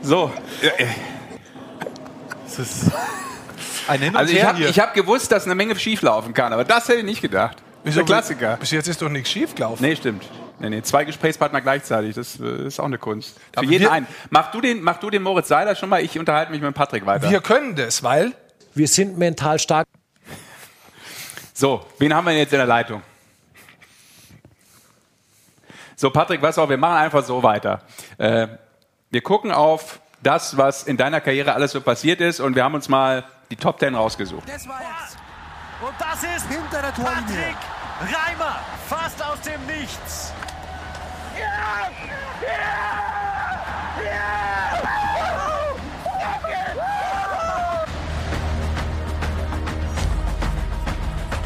So. Äh, Ein Hin und Also ich Her habe ich hab gewusst, dass eine Menge schief laufen kann, aber das hätte ich nicht gedacht. Wieso? Der Klassiker. Bis jetzt ist doch nichts schief gelaufen. Nee, stimmt. Nee, nee, zwei Gesprächspartner gleichzeitig, das äh, ist auch eine Kunst. Für Aber jeden wir- einen. Mach du, den, mach du den Moritz Seiler schon mal, ich unterhalte mich mit Patrick weiter. Wir können das, weil Wir sind mental stark. So, wen haben wir denn jetzt in der Leitung? So, Patrick, du auch, wir machen einfach so weiter. Äh, wir gucken auf das, was in deiner Karriere alles so passiert ist und wir haben uns mal die Top Ten rausgesucht. Das war jetzt. Und das ist hinter der Patrick Reimer, fast aus dem Nichts.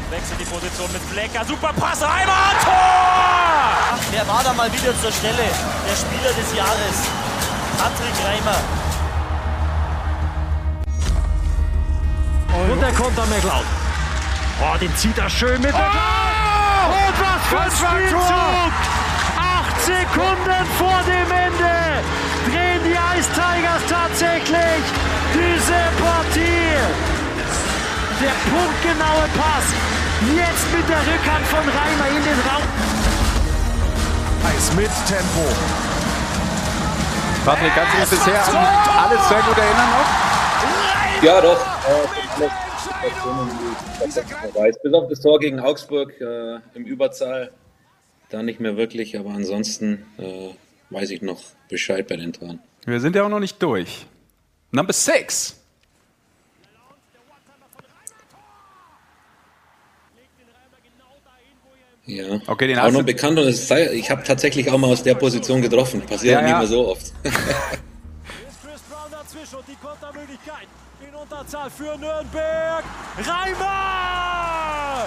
Wechselt die Position mit Flecker. Super Pass, Reimer, Tor! Wer war da mal wieder zur Stelle? Der Spieler des Jahres. Patrick Reimer. Und der Konter McLeod. Oh, den zieht er schön mit der Und was für ein Spielzug! Acht Sekunden vor dem Ende drehen die Ice Tigers tatsächlich diese Partie. Der punktgenaue Pass. Jetzt mit der Rückhand von Reimer in den Raum. Eis mit Tempo. Patrick, kannst du dich bisher an alles sehr gut erinnern noch? Ja, doch. Äh, weiß. Bis auf das Tor gegen Augsburg äh, im Überzahl. Da nicht mehr wirklich, aber ansonsten äh, weiß ich noch Bescheid bei den Toren. Wir sind ja auch noch nicht durch. Number six. Ja. Okay, den auch noch bekannt und ich habe tatsächlich auch mal aus der Position getroffen. Passiert Ja, nicht ja. mehr so oft. dazwischen und die Kontermöglichkeit in Unterzahl für Nürnberg. Reimer!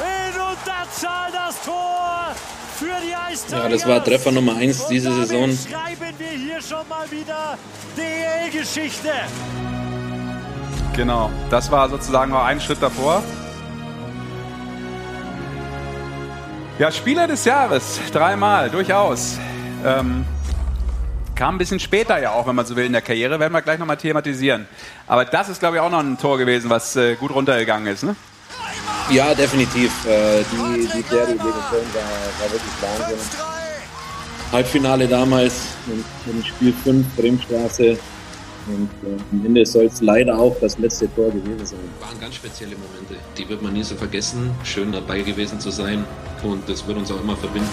In Unterzahl das Tor für die Eistigers. Ja, das war Treffer Nummer 1 diese Saison. Schreiben wir hier schon mal wieder DL-Geschichte. Genau, das war sozusagen noch einen Schritt davor. Ja, Spieler des Jahres, dreimal, durchaus. Ähm, kam ein bisschen später ja auch, wenn man so will, in der Karriere, werden wir gleich nochmal thematisieren. Aber das ist, glaube ich, auch noch ein Tor gewesen, was äh, gut runtergegangen ist, ne? Ja, definitiv. Äh, die, die Serie gegen Köln war, war wirklich Wahnsinn. Halbfinale damals im, im Spiel 5, Bremenstraße. Und äh, am Ende soll es leider auch das letzte Tor gewesen sein. waren ganz spezielle Momente. Die wird man nie so vergessen. Schön dabei gewesen zu sein. Und das wird uns auch immer verbinden.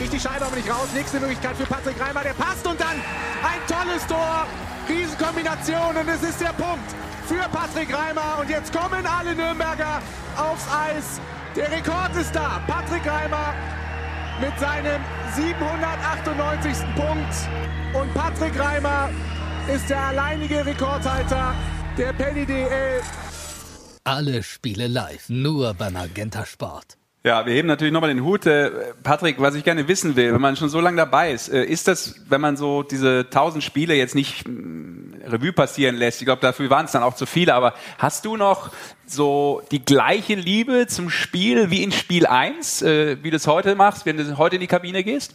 Kriegt die Scheibe aber nicht raus. Nächste Möglichkeit für Patrick Reimer. Der passt und dann ein tolles Tor. Riesenkombination und es ist der Punkt für Patrick Reimer. Und jetzt kommen alle Nürnberger aufs Eis. Der Rekord ist da. Patrick Reimer mit seinem 798. Punkt. Und Patrick Reimer ist der alleinige Rekordhalter der Penny DL. Alle Spiele live, nur bei Magenta Sport. Ja, wir heben natürlich nochmal den Hut. Äh, Patrick, was ich gerne wissen will, wenn man schon so lange dabei ist, äh, ist das, wenn man so diese tausend Spiele jetzt nicht mh, Revue passieren lässt, ich glaube, dafür waren es dann auch zu viele, aber hast du noch so die gleiche Liebe zum Spiel wie in Spiel 1, äh, wie du es heute machst, wenn du heute in die Kabine gehst?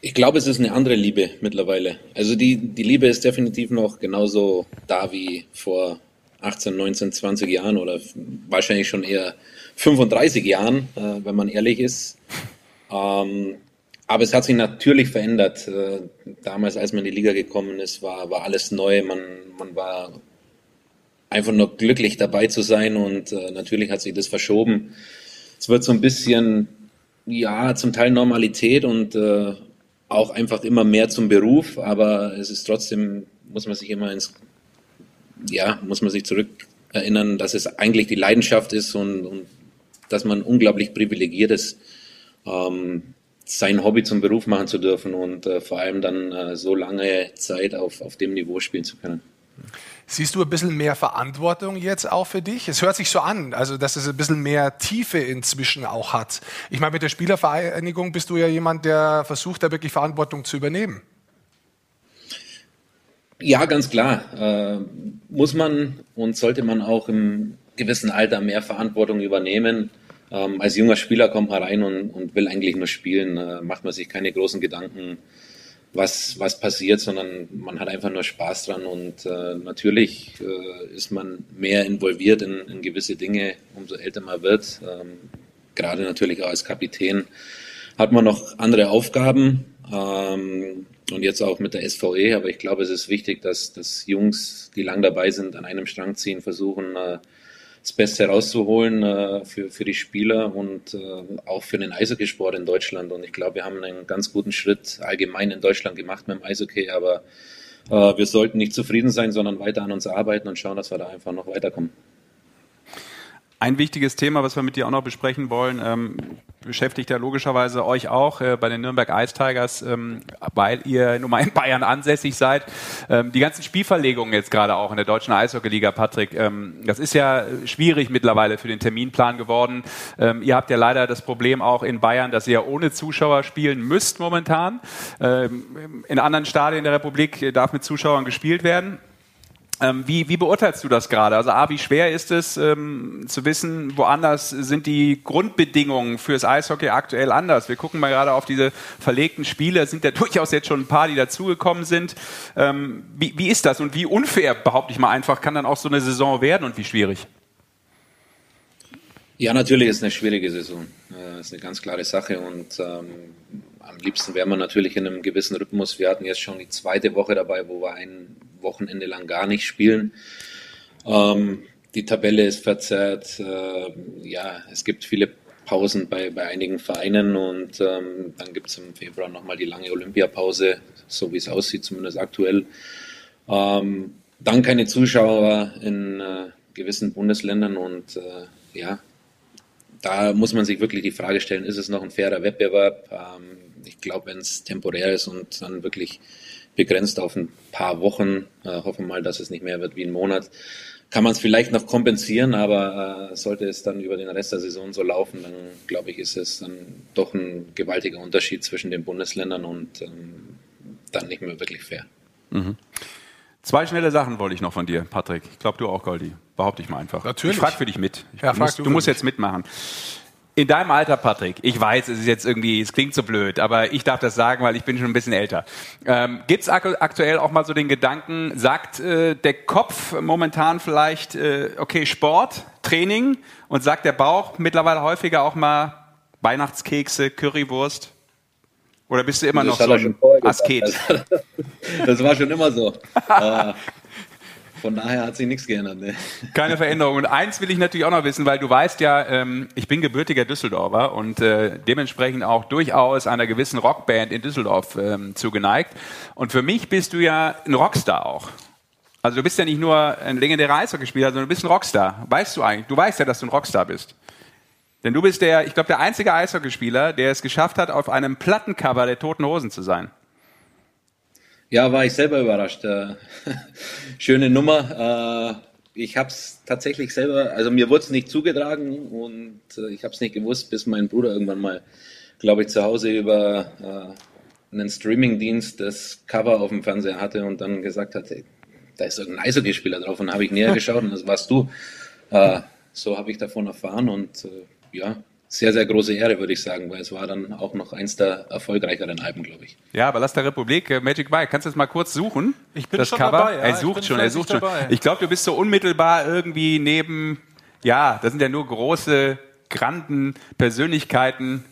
Ich glaube, es ist eine andere Liebe mittlerweile. Also die, die Liebe ist definitiv noch genauso da wie vor 18, 19, 20 Jahren oder wahrscheinlich schon eher 35 Jahren, äh, wenn man ehrlich ist. Ähm, aber es hat sich natürlich verändert. Äh, damals, als man in die Liga gekommen ist, war, war alles neu. Man, man war einfach nur glücklich dabei zu sein und äh, natürlich hat sich das verschoben. Es wird so ein bisschen, ja, zum Teil Normalität und äh, auch einfach immer mehr zum Beruf, aber es ist trotzdem, muss man sich immer ins, ja, muss man sich zurück erinnern, dass es eigentlich die Leidenschaft ist und, und dass man unglaublich privilegiert ist, ähm, sein Hobby zum Beruf machen zu dürfen und äh, vor allem dann äh, so lange Zeit auf, auf dem Niveau spielen zu können. Siehst du ein bisschen mehr Verantwortung jetzt auch für dich? Es hört sich so an, also dass es ein bisschen mehr Tiefe inzwischen auch hat. Ich meine, mit der Spielervereinigung bist du ja jemand, der versucht, da wirklich Verantwortung zu übernehmen. Ja, ganz klar. Äh, muss man und sollte man auch im gewissen Alter mehr Verantwortung übernehmen. Ähm, als junger Spieler kommt man rein und, und will eigentlich nur spielen, äh, macht man sich keine großen Gedanken, was, was passiert, sondern man hat einfach nur Spaß dran und äh, natürlich äh, ist man mehr involviert in, in, gewisse Dinge, umso älter man wird. Ähm, gerade natürlich auch als Kapitän hat man noch andere Aufgaben ähm, und jetzt auch mit der SVE, aber ich glaube, es ist wichtig, dass, dass Jungs, die lang dabei sind, an einem Strang ziehen, versuchen, äh, das Beste rauszuholen äh, für, für die Spieler und äh, auch für den Eishockeysport in Deutschland. Und ich glaube, wir haben einen ganz guten Schritt allgemein in Deutschland gemacht mit dem Eishockey, aber äh, wir sollten nicht zufrieden sein, sondern weiter an uns arbeiten und schauen, dass wir da einfach noch weiterkommen. Ein wichtiges Thema, was wir mit dir auch noch besprechen wollen, ähm, beschäftigt ja logischerweise euch auch äh, bei den Nürnberg Ice Tigers, ähm, weil ihr nun mal in Bayern ansässig seid. Ähm, die ganzen Spielverlegungen jetzt gerade auch in der deutschen Eishockeyliga, Patrick, ähm, das ist ja schwierig mittlerweile für den Terminplan geworden. Ähm, ihr habt ja leider das Problem auch in Bayern, dass ihr ohne Zuschauer spielen müsst momentan. Ähm, in anderen Stadien der Republik darf mit Zuschauern gespielt werden. Ähm, wie, wie beurteilst du das gerade? Also A, wie schwer ist es ähm, zu wissen, woanders sind die Grundbedingungen fürs Eishockey aktuell anders? Wir gucken mal gerade auf diese verlegten Spiele, sind ja durchaus jetzt schon ein paar, die dazugekommen sind. Ähm, wie, wie ist das und wie unfair, behaupte ich mal einfach, kann dann auch so eine Saison werden und wie schwierig? Ja, natürlich ist es eine schwierige Saison. Das ist eine ganz klare Sache und ähm, am liebsten wäre man natürlich in einem gewissen Rhythmus. Wir hatten jetzt schon die zweite Woche dabei, wo wir ein Wochenende lang gar nicht spielen. Ähm, die Tabelle ist verzerrt. Äh, ja, es gibt viele Pausen bei, bei einigen Vereinen und ähm, dann gibt es im Februar nochmal die lange Olympiapause, so wie es aussieht, zumindest aktuell. Ähm, dann keine Zuschauer in äh, gewissen Bundesländern und äh, ja, da muss man sich wirklich die Frage stellen, ist es noch ein fairer Wettbewerb? Ähm, ich glaube, wenn es temporär ist und dann wirklich begrenzt auf ein paar Wochen. Äh, hoffen mal, dass es nicht mehr wird wie ein Monat. Kann man es vielleicht noch kompensieren, aber äh, sollte es dann über den Rest der Saison so laufen, dann glaube ich, ist es dann doch ein gewaltiger Unterschied zwischen den Bundesländern und ähm, dann nicht mehr wirklich fair. Mhm. Zwei schnelle Sachen wollte ich noch von dir, Patrick. Ich glaube, du auch, Goldi. Behaupte ich mal einfach. Natürlich. Ich frage für dich mit. Ich, Ja, musst, du du musst mich. jetzt mitmachen. In deinem Alter, Patrick, ich weiß, es ist jetzt irgendwie, es klingt so blöd, aber ich darf das sagen, weil ich bin schon ein bisschen älter. Ähm, Gibt es aktuell auch mal so den Gedanken, sagt äh, der Kopf momentan vielleicht, äh, okay, Sport, Training und sagt der Bauch mittlerweile häufiger auch mal Weihnachtskekse, Currywurst? Oder bist du immer noch Das hat so ein. Asket? Das war schon immer so. von daher hat sich nichts geändert. Ne? Keine Veränderung. Und eins will ich natürlich auch noch wissen, weil du weißt ja, ähm, ich bin gebürtiger Düsseldorfer und äh, dementsprechend auch durchaus einer gewissen Rockband in Düsseldorf ähm, zugeneigt. Und für mich bist du ja ein Rockstar auch. Also du bist ja nicht nur ein legendärer Eishockeyspieler, sondern du bist ein Rockstar. Weißt du eigentlich? Du weißt ja, dass du ein Rockstar bist. Denn du bist der, ich glaube, der einzige Eishockeyspieler, der es geschafft hat, auf einem Plattencover der Toten Hosen zu sein. Ja, war ich selber überrascht. Äh, schöne Nummer. Äh, ich habe es tatsächlich selber, also mir wurde es nicht zugetragen und äh, ich habe es nicht gewusst, bis mein Bruder irgendwann mal, glaube ich, zu Hause über einen Streamingdienst das Cover auf dem Fernseher hatte und dann gesagt hat, hey, da ist irgendein Eishockeyspieler drauf. Und habe ich näher geschaut und das warst du. So habe ich davon erfahren und ja, sehr, sehr große Ehre, würde ich sagen, weil es war dann auch noch eins der erfolgreicheren Alben, glaube ich. Ja, aber lass der Republik, äh, Magic Mike, kannst du das mal kurz suchen? Ich bin das schon Cover? dabei, ja. Er sucht schon, er sucht schon. dabei. Ich glaube, du bist so unmittelbar irgendwie neben, ja, das sind ja nur große, granden Persönlichkeiten.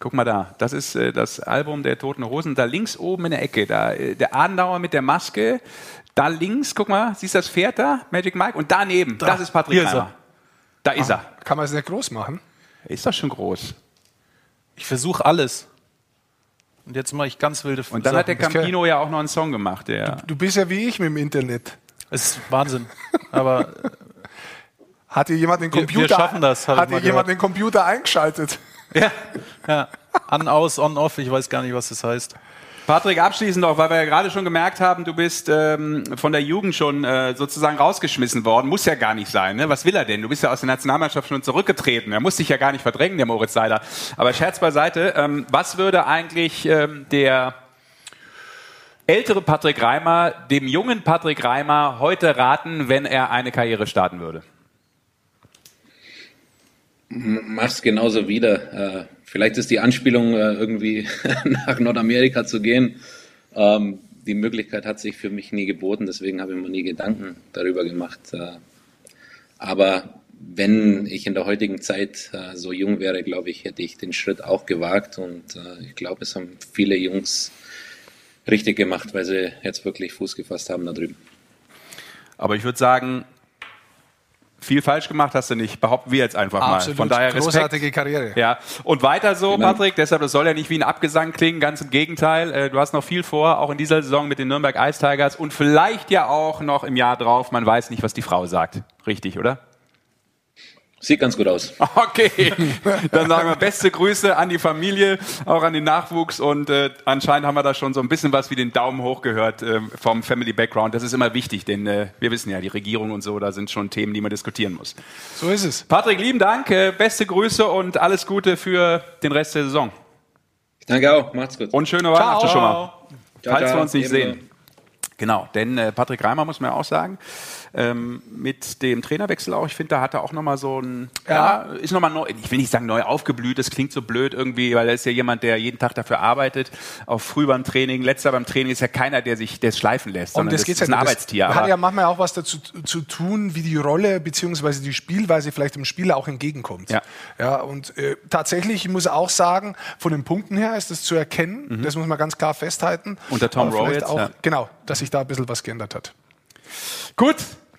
Guck mal da, das ist äh, das Album der Toten Hosen. Da links oben in der Ecke, da äh, der Adenauer mit der Maske. Da links, guck mal, siehst du das Pferd da, Magic Mike? Und daneben, Da, das ist Patrick hier ist Reimer. er. Da ist er. Kann man es nicht groß machen? Ist doch schon groß. Ich versuche alles. Und jetzt mache ich ganz wilde Und dann hat der Sachen. Campino ja auch noch einen Song gemacht. Der Du bist ja wie ich mit dem Internet. Es ist Wahnsinn. Aber Hat dir jemand den Wir- wir Computer, schaffen das, hat dir jemand gehört. den Computer eingeschaltet? ja, ja. An, aus, on, off, ich weiß gar nicht, was das heißt. Patrick, abschließend noch, weil wir ja gerade schon gemerkt haben, du bist ähm, von der Jugend schon äh, sozusagen rausgeschmissen worden. Muss ja gar nicht sein. Ne? Was will er denn? Du bist ja aus der Nationalmannschaft schon zurückgetreten. Er muss dich ja gar nicht verdrängen, der Moritz Seider. Aber Scherz beiseite, ähm, was würde eigentlich ähm, der ältere Patrick Reimer dem jungen Patrick Reimer heute raten, wenn er eine Karriere starten würde? Mach's genauso wieder. Äh, vielleicht ist die Anspielung, äh, irgendwie nach Nordamerika zu gehen. Ähm, die Möglichkeit hat sich für mich nie geboten, deswegen habe ich mir nie Gedanken darüber gemacht. Äh, aber wenn ich in der heutigen Zeit so jung wäre, glaube ich, hätte ich den Schritt auch gewagt. Und ich glaube, es haben viele Jungs richtig gemacht, weil sie jetzt wirklich Fuß gefasst haben da drüben. Aber ich würde sagen, viel falsch gemacht hast du nicht. Behaupten wir jetzt einfach Absolut. mal. Von daher Respekt. Großartige Karriere. Ja, und weiter so, Genau. Patrick. Deshalb, das soll ja nicht wie ein Abgesang klingen, ganz im Gegenteil. Äh, Du hast noch viel vor, auch in dieser Saison mit den Nürnberg Ice Tigers und vielleicht ja auch noch im Jahr drauf. Man weiß nicht, was die Frau sagt. Richtig, oder? Sieht ganz gut aus. Okay, dann sagen wir beste Grüße an die Familie, auch an den Nachwuchs und äh, anscheinend haben wir da schon so ein bisschen was wie den Daumen hoch gehört äh, vom Family Background. Das ist immer wichtig, denn äh, wir wissen ja, die Regierung und so, da sind schon Themen, die man diskutieren muss. So ist es. Patrick, lieben Dank, äh, beste Grüße und alles Gute für den Rest der Saison. Danke auch, macht's gut. Und schöne Weihnachten schon mal. Ciao, Falls ciao. wir uns nicht sehen. Genau, denn äh, Patrick Reimer muss man ja auch sagen, ähm, mit dem Trainerwechsel auch, ich finde, da hat er auch nochmal so ein, ja, ist nochmal neu, ich will nicht sagen neu aufgeblüht, das klingt so blöd irgendwie, weil er ist ja jemand, der jeden Tag dafür arbeitet, auch früh beim Training, letzter beim Training ist ja keiner, der sich das schleifen lässt, sondern das das, ist ja ein. Arbeitstier. Das hat ja manchmal auch was dazu zu tun, wie die Rolle bzw. die Spielweise vielleicht dem Spieler auch entgegenkommt. Ja. Ja, und äh, tatsächlich, ich muss auch sagen, von den Punkten her ist das zu erkennen. Mhm. Das muss man ganz klar festhalten. Unter Tom Rowe jetzt, Auch, ja. Genau, dass sich da ein bisschen was geändert hat. Gut,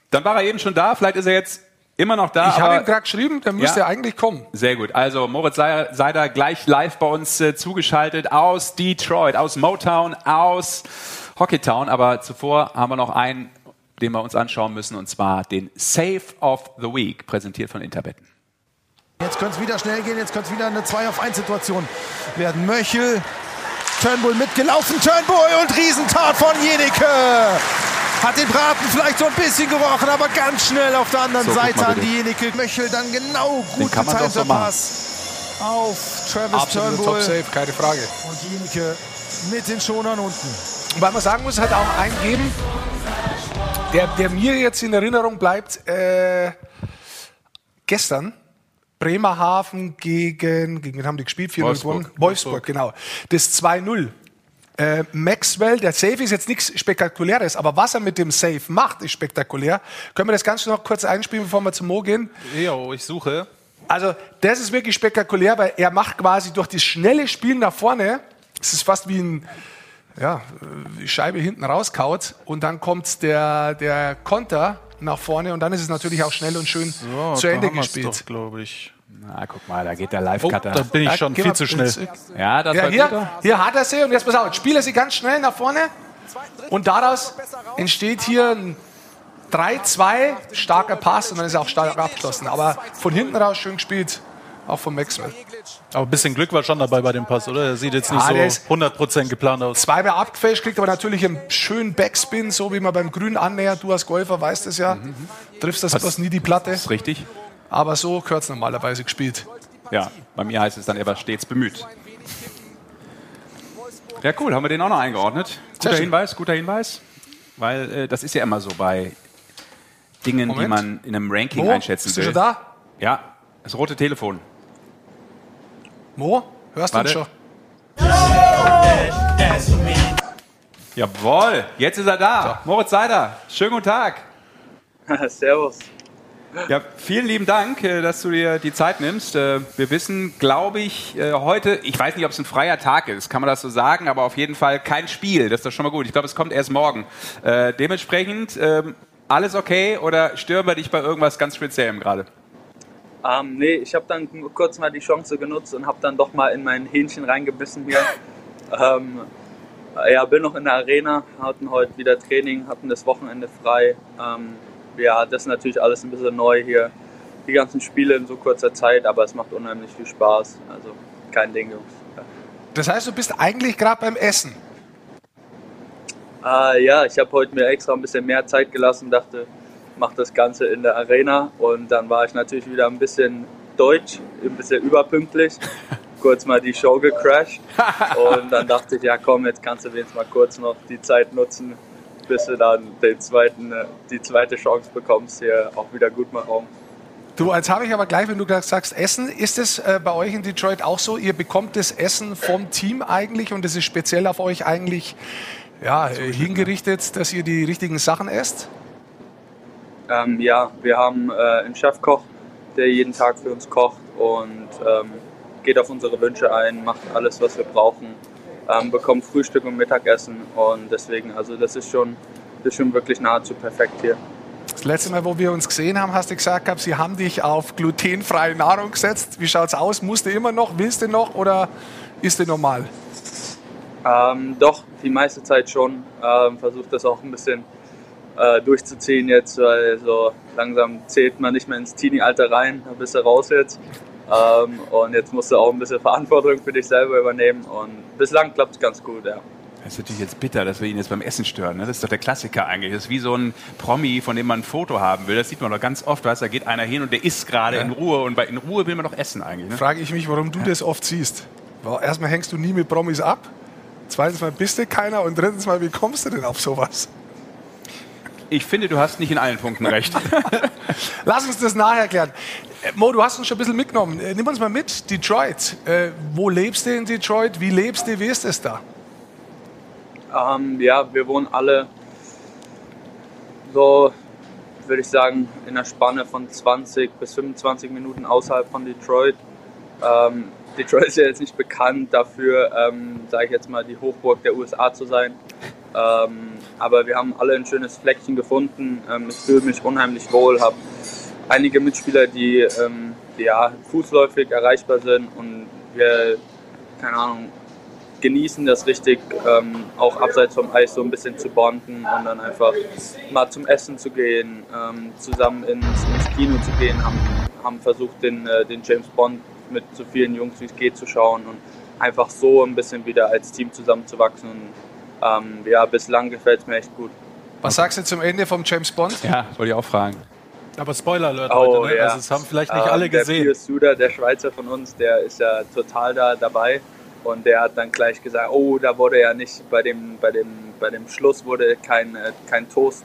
dann war er eben schon da, vielleicht ist er jetzt immer noch da. ich habe ihm gerade geschrieben, der müsste Ja. eigentlich kommen. Sehr gut. Also Moritz Seider gleich live bei uns äh, zugeschaltet aus Detroit, aus Motown, aus Hockeytown. Aber zuvor haben wir noch einen, den wir uns anschauen müssen, und zwar den Save of the Week, präsentiert von Interbetten. Jetzt könnte es wieder schnell gehen, jetzt könnte es wieder eine 2 auf 1 Situation werden. Möchel Turnbull mitgelaufen. Turnbull und Riesentat von Jenike. Hat den Braten vielleicht so ein bisschen gerochen, aber ganz schnell auf der anderen So, Seite an die Jenike. Möchel dann genau Den gut kann man doch getimter so. Pass auf Travis Absolute Turnbull. Top-Safe, keine Frage. Und Jenike mit den Schonern unten. Und weil man sagen muss, hat auch einen geben, der, der mir jetzt in Erinnerung bleibt, äh, gestern. Bremerhaven gegen, gegen wen haben die gespielt? 4-0 Wolfsburg. Wolfsburg, genau. Das 2-0. Äh, Maxwell, der Save ist jetzt nichts Spektakuläres, aber was er mit dem Save macht, ist spektakulär. Können wir das Ganze noch kurz einspielen, bevor wir zum Mo gehen? Jo, ich suche. Also, das ist wirklich spektakulär, weil er macht quasi durch das schnelle Spielen nach vorne, es ist fast wie ein, ja, die Scheibe hinten rauskaut und dann kommt der, der Konter nach vorne und dann ist es natürlich auch schnell und schön So, zu Ende gespielt. doch, glaube ich. Na, guck mal, da geht der Oh, Live-Cutter. da bin ich Ja, schon geh viel zu schnell. ja, das Ja, war hier, guter. hier hat er sie und jetzt pass auf, jetzt spielt er sie ganz schnell nach vorne und daraus entsteht hier ein 3-2, starker Pass und dann ist er auch stark abgeschlossen. Aber von hinten raus schön gespielt, auch von Maxwell. Aber ein bisschen Glück war schon dabei bei dem Pass, oder? Er sieht jetzt nicht der so ist- 100% geplant aus. Zweimal abgefälscht, kriegt aber natürlich einen schönen Backspin, so wie man beim Grün annähert. Du als Golfer weißt es ja. Triffst das bloß nie die Platte. ist richtig. Aber so gehört es normalerweise gespielt. Ja, bei mir heißt es dann, er war stets bemüht. Ja, cool, haben wir den auch noch eingeordnet. Guter. Hinweis, guter Hinweis. Weil äh, das ist ja immer so bei Dingen, die Moment. man in einem Ranking Mo, einschätzen bist du will. schon da? Ja, das rote Telefon. Mo, hörst du Warte. schon? Jawohl, jetzt ist er da. Moritz Seider, schönen guten Tag. Servus. Ja, vielen lieben Dank, äh, dass du dir die Zeit nimmst. Äh, Wir wissen, glaube ich, äh, heute, ich weiß nicht, ob es ein freier Tag ist, kann man das so sagen, aber auf jeden Fall kein Spiel. Das ist doch schon mal gut. Ich glaube, es kommt erst morgen. Dementsprechend, ähm, alles okay oder stören wir dich bei irgendwas ganz Speziellem gerade? Ähm, nee, ich habe dann kurz mal die Chance genutzt und habe dann doch mal in mein Hähnchen reingebissen hier. ähm, ja, bin noch in der Arena, hatten heute wieder Training, hatten das Wochenende frei. Ähm, ja, das ist natürlich alles ein bisschen neu hier. Die ganzen Spiele in so kurzer Zeit, aber es macht unheimlich viel Spaß. Also kein Ding, Jungs. Das heißt, du bist eigentlich gerade beim Essen. Äh, ja, ich habe heute mir extra ein bisschen mehr Zeit gelassen, dachte, mach das Ganze in der Arena und dann war ich natürlich wieder ein bisschen deutsch, ein bisschen überpünktlich, kurz mal die Show gecrashed und dann dachte ich, ja komm, jetzt kannst du wenigstens mal kurz noch die Zeit nutzen, bis du dann den zweiten, äh, die zweite Chance bekommst, hier auch wieder gut machen. Du, jetzt habe ich aber gleich, wenn du sagst Essen, ist es äh, bei euch in Detroit auch so, ihr bekommt das Essen vom Team eigentlich und es ist speziell auf euch eigentlich ja, äh, hingerichtet, dass ihr die richtigen Sachen esst? Ähm, ja, wir haben äh, einen Chefkoch, der jeden Tag für uns kocht und ähm, geht auf unsere Wünsche ein, macht alles, was wir brauchen, ähm, bekommt Frühstück und Mittagessen und deswegen, also das ist schon, das ist schon wirklich nahezu perfekt hier. Das letzte Mal, wo wir uns gesehen haben, hast du gesagt, gehabt, sie haben dich auf glutenfreie Nahrung gesetzt. Wie schaut's aus? Musst du immer noch? Willst du noch? Oder ist du normal? Ähm, doch, die meiste Zeit schon. Ähm, Versucht das auch ein bisschen äh, durchzuziehen jetzt, weil so langsam zählt man nicht mehr ins Teenie-Alter rein, da bist du raus jetzt. Ähm, und jetzt musst du auch ein bisschen Verantwortung für dich selber übernehmen und bislang klappt es ganz gut, ja. Das ist natürlich jetzt bitter, dass wir ihn jetzt beim Essen stören. ne? Das ist doch der Klassiker eigentlich. Das ist wie so ein Promi, von dem man ein Foto haben will. Das sieht man doch ganz oft. Weißt, du, da geht einer hin und der isst gerade Ja. in Ruhe. Und bei in Ruhe will man doch essen eigentlich. Ne? Frage ich mich, warum du das oft siehst. Weil Erstmal hängst du nie mit Promis ab. Zweitens mal bist du keiner. Und drittens mal, wie kommst du denn auf sowas? Ich finde, du hast nicht in allen Punkten recht. Lass uns das nachher klären. Mo, du hast uns schon ein bisschen mitgenommen. Äh, Nimm uns mal mit, Detroit. Äh, wo lebst du in Detroit? Wie lebst du? Wie ist es da? Ähm, ja, wir wohnen alle so, würde ich sagen, in einer Spanne von 20 bis 25 Minuten außerhalb von Detroit. Ähm, Detroit ist ja jetzt nicht bekannt dafür, ähm, sage ich jetzt mal, die Hochburg der USA zu sein. Ähm, aber wir haben alle ein schönes Fleckchen gefunden. Ähm, ich fühle mich unheimlich wohl, habe einige Mitspieler, die ähm, ja, fußläufig erreichbar sind und wir, keine Ahnung, genießen das richtig, ähm, auch abseits vom Eis so ein bisschen zu bonden und dann einfach mal zum Essen zu gehen, ähm, zusammen ins, ins Kino zu gehen, haben, haben versucht, den, äh, den James Bond mit so vielen Jungs wie es geht zu schauen und einfach so ein bisschen wieder als Team zusammenzuwachsen. Und ähm, ja, bislang gefällt es mir echt gut. Was sagst du zum Ende vom James Bond? Ja, wollte ich auch fragen. Aber Spoiler Alert Oh, heute, ne? ja. Also es haben vielleicht nicht Ähm, alle Der gesehen. Pius Suda, der Schweizer von uns, der ist ja total da dabei. Und der hat dann gleich gesagt, oh, da wurde ja nicht bei dem, bei dem, bei dem Schluss wurde kein, äh, kein Toast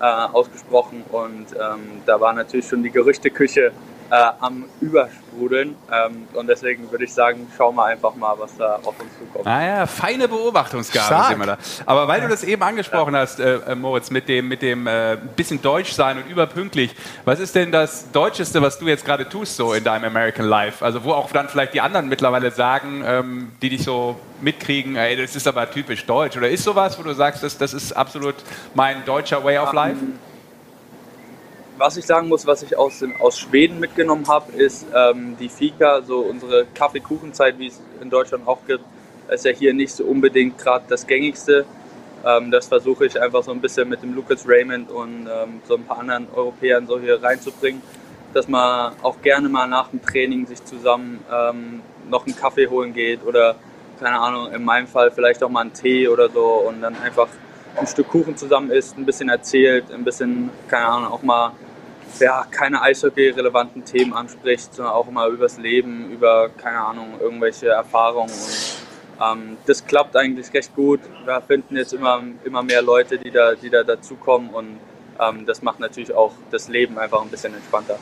äh, ausgesprochen. Und ähm, da war natürlich schon die Gerüchteküche äh, am Übersprudeln. Ähm, und deswegen würde ich sagen, schauen wir einfach mal, was da auf uns zukommt. Naja, feine Beobachtungsgabe Stark. sind wir da. Aber weil du das eben angesprochen hast, äh, äh, Moritz, mit dem, mit dem äh, bisschen deutsch sein und überpünktlich, was ist denn das Deutscheste, was du jetzt gerade tust, so in deinem American Life? Also wo auch dann vielleicht die anderen mittlerweile sagen, ähm, die dich so mitkriegen, ey, das ist aber typisch deutsch. Oder ist sowas, wo du sagst, das, das ist absolut mein deutscher Way of Life? Was ich sagen muss, was ich aus, dem, aus Schweden mitgenommen habe, ist ähm, die Fika, so unsere Kaffeekuchenzeit, wie es in Deutschland auch gibt, ist ja hier nicht so unbedingt gerade das gängigste. Ähm, das versuche ich einfach so ein bisschen mit dem Lucas Raymond und ähm, so ein paar anderen Europäern so hier reinzubringen, dass man auch gerne mal nach dem Training sich zusammen ähm, noch einen Kaffee holen geht oder keine Ahnung, in meinem Fall vielleicht auch mal einen Tee oder so und dann einfach ein Stück Kuchen zusammen isst, ein bisschen erzählt, ein bisschen, keine Ahnung, auch mal ja, keine Eishockey-relevanten Themen anspricht, sondern auch mal übers Leben, über, keine Ahnung, irgendwelche Erfahrungen. Und ähm, das klappt eigentlich recht gut. Wir finden jetzt immer, immer mehr Leute, die da, die da dazukommen und ähm, das macht natürlich auch das Leben einfach ein bisschen entspannter.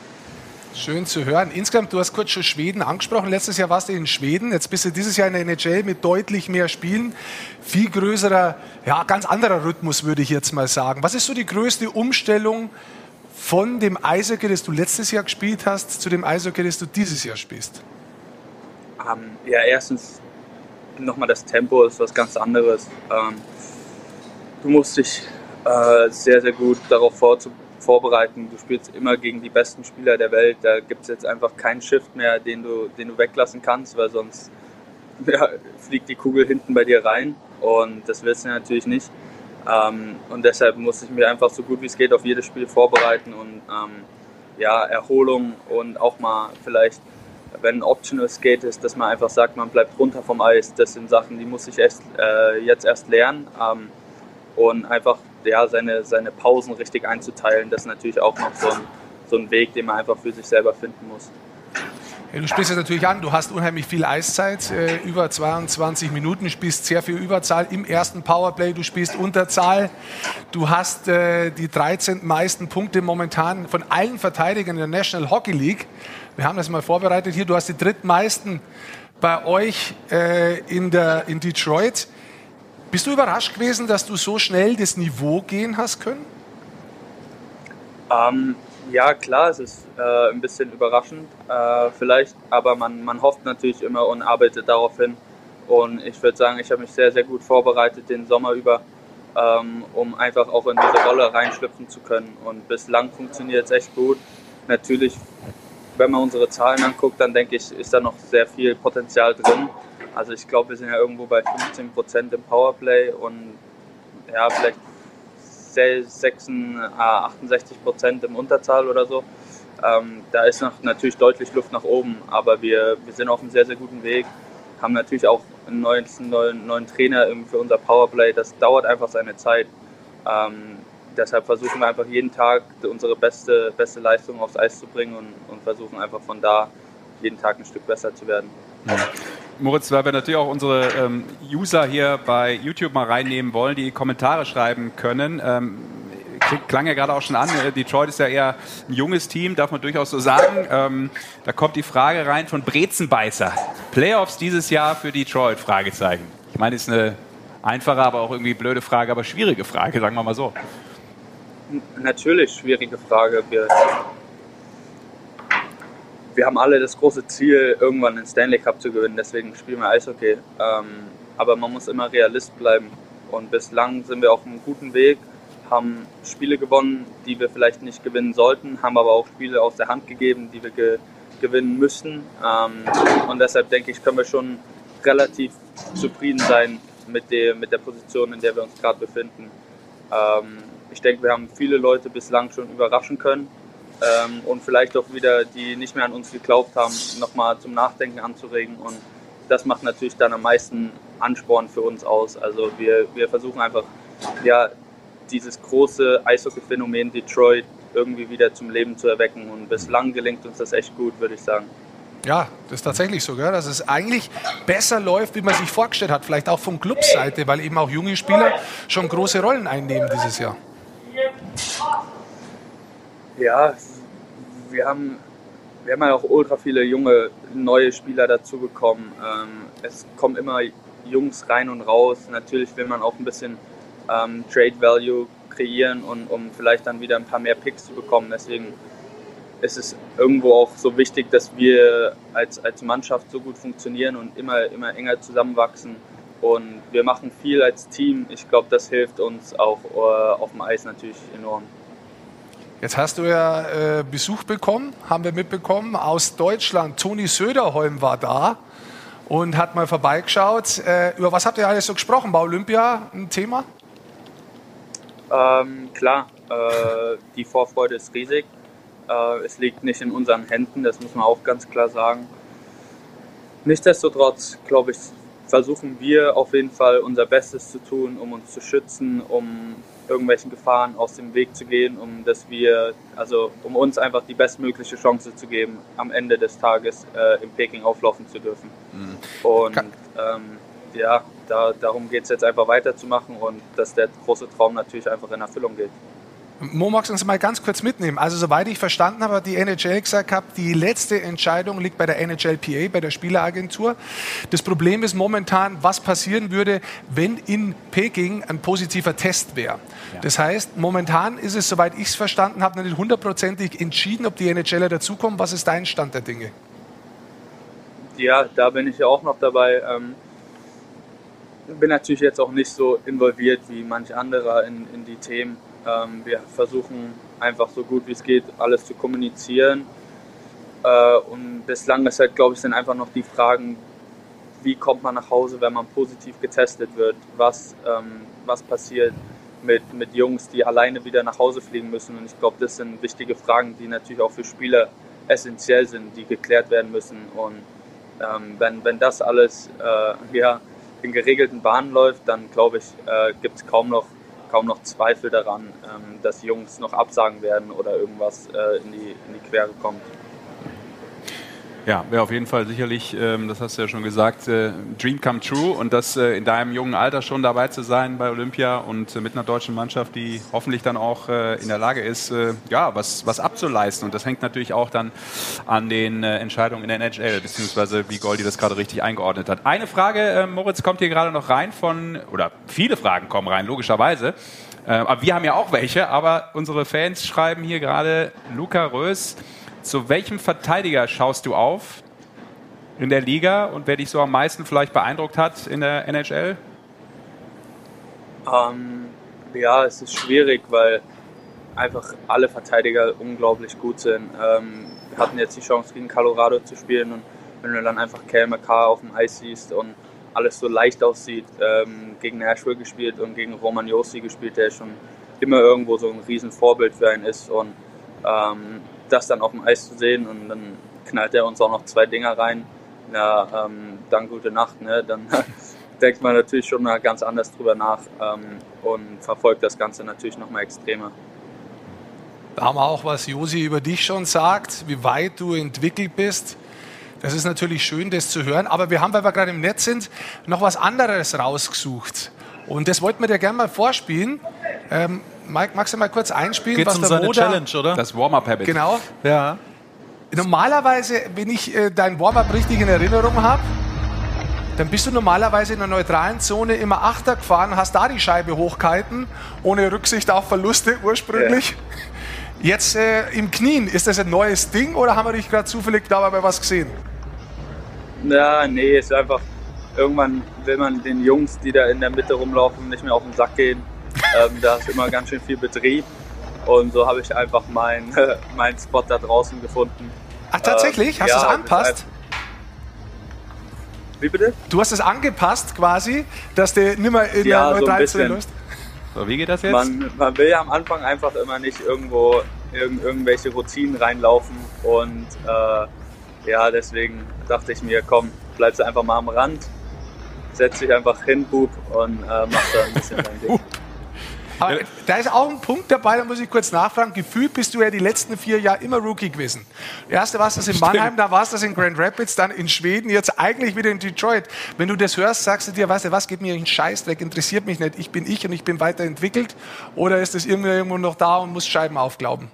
Schön zu hören. Insgesamt, du hast kurz schon Schweden angesprochen. Letztes Jahr warst du in Schweden. Jetzt bist du dieses Jahr in der NHL mit deutlich mehr Spielen. Viel größerer, ja, ganz anderer Rhythmus, würde ich jetzt mal sagen. Was ist so die größte Umstellung von dem Eishockey, das du letztes Jahr gespielt hast, zu dem Eishockey, das du dieses Jahr spielst? Ähm, ja, erstens nochmal das Tempo ist was ganz anderes. Ähm, du musst dich äh, sehr, sehr gut darauf vorzu vorbereiten. Du spielst immer gegen die besten Spieler der Welt. Da gibt es jetzt einfach keinen Shift mehr, den du, den du weglassen kannst, weil sonst ja, fliegt die Kugel hinten bei dir rein. Und das willst du natürlich nicht. Ähm, und deshalb muss ich mich einfach so gut wie es geht auf jedes Spiel vorbereiten und ähm, ja, Erholung und auch mal vielleicht, wenn ein Optional Skate ist, dass man einfach sagt, man bleibt runter vom Eis. Das sind Sachen, die muss ich erst, äh, jetzt erst lernen. Ähm, und einfach ja, seine, seine Pausen richtig einzuteilen, das ist natürlich auch noch so ein, so ein Weg, den man einfach für sich selber finden muss. Ja, du sprichst es natürlich an, du hast unheimlich viel Eiszeit, äh, über 22 Minuten, spielst sehr viel Überzahl im ersten Powerplay, du spielst Unterzahl, du hast äh, die 13 meisten Punkte momentan von allen Verteidigern in der National Hockey League. Wir haben das mal vorbereitet hier, du hast die drittmeisten bei euch äh, in, der, in Detroit. Bist du überrascht gewesen, dass du so schnell das Niveau gehen hast können? Ähm, ja, klar, es ist äh, ein bisschen überraschend äh, vielleicht, aber man, man hofft natürlich immer und arbeitet darauf hin. Und ich würde sagen, ich habe mich sehr, sehr gut vorbereitet den Sommer über, ähm, um einfach auch in diese Rolle reinschlüpfen zu können. Und bislang funktioniert es echt gut. Natürlich, wenn man unsere Zahlen anguckt, dann denke ich, ist da noch sehr viel Potenzial drin. Also ich glaube, wir sind ja irgendwo bei 15 Prozent im Powerplay und ja, vielleicht 6, 68 Prozent im Unterzahl oder so. Ähm, da ist noch natürlich deutlich Luft nach oben, aber wir, wir sind auf einem sehr, sehr guten Weg. Haben natürlich auch einen neuen, neuen, neuen Trainer für unser Powerplay. Das dauert einfach seine Zeit. Ähm, deshalb versuchen wir einfach jeden Tag unsere beste, beste Leistung aufs Eis zu bringen und, und versuchen einfach von da jeden Tag ein Stück besser zu werden. Moritz, weil wir natürlich auch unsere ähm, User hier bei YouTube mal reinnehmen wollen, die Kommentare schreiben können. Ähm, klang ja gerade auch schon an, äh, Detroit ist ja eher ein junges Team, darf man durchaus so sagen. Ähm, da kommt die Frage rein von Brezenbeißer. Playoffs dieses Jahr für Detroit? Fragezeichen. Ich meine, ist eine einfache, aber auch irgendwie blöde Frage, aber schwierige Frage, sagen wir mal so. Natürlich schwierige Frage. Wir, wir haben alle das große Ziel, irgendwann den Stanley Cup zu gewinnen, deswegen spielen wir Eishockey. Ähm, aber man muss immer Realist bleiben. Und bislang sind wir auf einem guten Weg, haben Spiele gewonnen, die wir vielleicht nicht gewinnen sollten, haben aber auch Spiele aus der Hand gegeben, die wir ge gewinnen müssen. Ähm, und deshalb denke ich, können wir schon relativ zufrieden sein mit der, mit der Position, in der wir uns gerade befinden. Ähm, ich denke, wir haben viele Leute bislang schon überraschen können ähm, und vielleicht auch wieder, die nicht mehr an uns geglaubt haben, nochmal zum Nachdenken anzuregen. Und das macht natürlich dann am meisten Ansporn für uns aus. Also wir, wir versuchen einfach, ja, dieses große Eishockey-Phänomen Detroit irgendwie wieder zum Leben zu erwecken. Und bislang gelingt uns das echt gut, würde ich sagen. Ja, das ist tatsächlich so, gell? dass es eigentlich besser läuft, wie man sich vorgestellt hat. Vielleicht auch von Clubseite, weil eben auch junge Spieler schon große Rollen einnehmen dieses Jahr. Ja, wir haben, wir haben ja auch ultra viele junge, neue Spieler dazu bekommen. Ähm, es kommen immer Jungs rein und raus. Natürlich will man auch ein bisschen ähm, Trade Value kreieren und um vielleicht dann wieder ein paar mehr Picks zu bekommen. Deswegen ist es irgendwo auch so wichtig, dass wir als, als Mannschaft so gut funktionieren und immer, immer enger zusammenwachsen. Und wir machen viel als Team. Ich glaube, das hilft uns auch äh, auf dem Eis natürlich enorm. Jetzt hast du ja äh, Besuch bekommen, haben wir mitbekommen, aus Deutschland. Toni Söderholm war da und hat mal vorbeigeschaut. Äh, über was habt ihr alles so gesprochen? War Olympia ein Thema? Ähm, klar, äh, die Vorfreude ist riesig. Äh, es liegt nicht in unseren Händen, das muss man auch ganz klar sagen. Nichtsdestotrotz, glaube ich, versuchen wir auf jeden Fall unser Bestes zu tun, um uns zu schützen, um irgendwelchen Gefahren aus dem Weg zu gehen, um dass wir, also um uns einfach die bestmögliche Chance zu geben, am Ende des Tages äh, in Peking auflaufen zu dürfen. Mhm. Und ähm, ja, da, darum geht es jetzt einfach weiterzumachen und dass der große Traum natürlich einfach in Erfüllung geht. Mo, magst du uns mal ganz kurz mitnehmen? Also, soweit ich verstanden habe, hat die NHL gesagt gehabt, die letzte Entscheidung liegt bei der NHLPA, bei der Spieleragentur. Das Problem ist momentan, was passieren würde, wenn in Peking ein positiver Test wäre. Ja. Das heißt, momentan ist es, soweit ich es verstanden habe, noch nicht hundertprozentig entschieden, ob die NHLer dazukommen. Was ist dein Stand der Dinge? Ja, da bin ich ja auch noch dabei. Ähm, bin natürlich jetzt auch nicht so involviert wie manch anderer in, in die Themen. Ähm, wir versuchen einfach so gut wie es geht, alles zu kommunizieren. Äh, und bislang ist halt, glaube ich, sind einfach noch die Fragen, wie kommt man nach Hause, wenn man positiv getestet wird? Was, ähm, was passiert mit, mit Jungs, die alleine wieder nach Hause fliegen müssen? Und ich glaube, das sind wichtige Fragen, die natürlich auch für Spieler essentiell sind, die geklärt werden müssen. Und ähm, wenn, wenn das alles äh, ja, in geregelten Bahnen läuft, dann glaube ich, äh, gibt es kaum noch, kaum noch Zweifel daran, ähm, dass Jungs noch absagen werden oder irgendwas äh, in, die, in die Quere kommt. Ja, wäre auf jeden Fall sicherlich, ähm, das hast du ja schon gesagt, äh, Dream come true und das äh, in deinem jungen Alter schon dabei zu sein bei Olympia und äh, mit einer deutschen Mannschaft, die hoffentlich dann auch äh, in der Lage ist, äh, ja, was, was abzuleisten. Und das hängt natürlich auch dann an den äh, Entscheidungen in der NHL, beziehungsweise wie Goldi das gerade richtig eingeordnet hat. Eine Frage, Moritz, kommt hier gerade noch rein von, oder viele Fragen kommen rein, logischerweise. aber wir haben ja auch welche, aber unsere Fans schreiben hier gerade, Luca Rös, zu welchem Verteidiger schaust du auf in der Liga und wer dich so am meisten vielleicht beeindruckt hat in der NHL? Ähm, ja, es ist schwierig, weil einfach alle Verteidiger unglaublich gut sind. Ähm, wir hatten jetzt die Chance, gegen Colorado zu spielen und wenn du dann einfach McCarr auf dem Eis siehst und alles so leicht aussieht, ähm, gegen Nashville gespielt und gegen Roman Josi gespielt, der schon immer irgendwo so ein Riesenvorbild für einen ist und ähm, das dann auf dem Eis zu sehen und dann knallt er uns auch noch zwei Dinger rein. Ja, ähm, dann gute Nacht, ne? Dann denkt man natürlich schon mal ganz anders drüber nach ähm, und verfolgt das Ganze natürlich noch mal extremer. Da haben wir auch, was Josi über dich schon sagt, wie weit du entwickelt bist. Das ist natürlich schön, das zu hören. Aber wir haben, weil wir gerade im Netz sind, noch was anderes rausgesucht. Und das wollten wir dir gerne mal vorspielen. Ähm, Mike, magst du mal kurz einspielen, Geht's was um der seine Moda, Challenge, oder? Das Warm-Up-Habit. Genau. Ja. Normalerweise, wenn ich äh, dein Warm-Up richtig in Erinnerung habe, dann bist du normalerweise in der neutralen Zone immer Achter gefahren, hast da die Scheibe hochgehalten, ohne Rücksicht auf Verluste ursprünglich. Ja. Jetzt äh, im Knien, ist das ein neues Ding oder haben wir dich gerade zufällig dabei was gesehen? Ja, nee, ist einfach, irgendwann will man den Jungs, die da in der Mitte rumlaufen, nicht mehr auf den Sack gehen. Ähm, da ist immer ganz schön viel Betrieb. Und so habe ich einfach meinen mein Spot da draußen gefunden. Ach, tatsächlich? Hast ja, du es angepasst? Wie bitte? Du hast es angepasst quasi, dass der nimmer in Ja, der so bisschen. Zone läuft? So, wie geht das jetzt? Man, man will ja am Anfang einfach immer nicht irgendwo irg irgendwelche Routinen reinlaufen und äh, ja, deswegen dachte ich mir, komm, bleibst du einfach mal am Rand, setzt dich einfach hin, Bub, und äh, machst da ein bisschen dein Ding. Aber da ist auch ein Punkt dabei, da muss ich kurz nachfragen. Gefühlt bist du ja die letzten vier Jahre immer Rookie gewesen. Erste warst das in Mannheim, da warst das in Grand Rapids, dann in Schweden, jetzt eigentlich wieder in Detroit. Wenn du das hörst, sagst du dir, weißt du was, geht mir einen Scheißdreck, interessiert mich nicht. Ich bin ich und ich bin weiterentwickelt. Oder ist das irgendwo noch da und muss Scheiben aufglauben?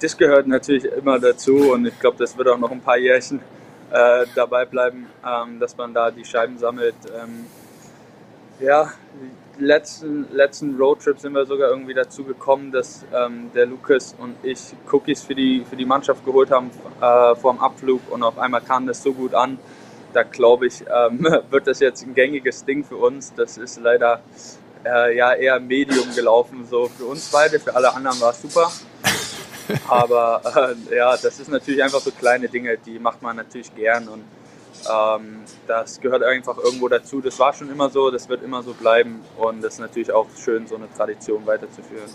Das gehört natürlich immer dazu und ich glaube, das wird auch noch ein paar Jährchen äh, dabei bleiben, ähm, dass man da die Scheiben sammelt. Ähm, ja, letzten, letzten Roadtrip sind wir sogar irgendwie dazu gekommen, dass ähm, der Lukas und ich Cookies für die, für die Mannschaft geholt haben äh, vor dem Abflug und auf einmal kam das so gut an. Da glaube ich, ähm, wird das jetzt ein gängiges Ding für uns. Das ist leider äh, ja eher Medium gelaufen, so für uns beide, für alle anderen war es super. Aber äh, ja, das ist natürlich einfach so kleine Dinge, die macht man natürlich gern und ähm, das gehört einfach irgendwo dazu. Das war schon immer so, das wird immer so bleiben und das ist natürlich auch schön, so eine Tradition weiterzuführen.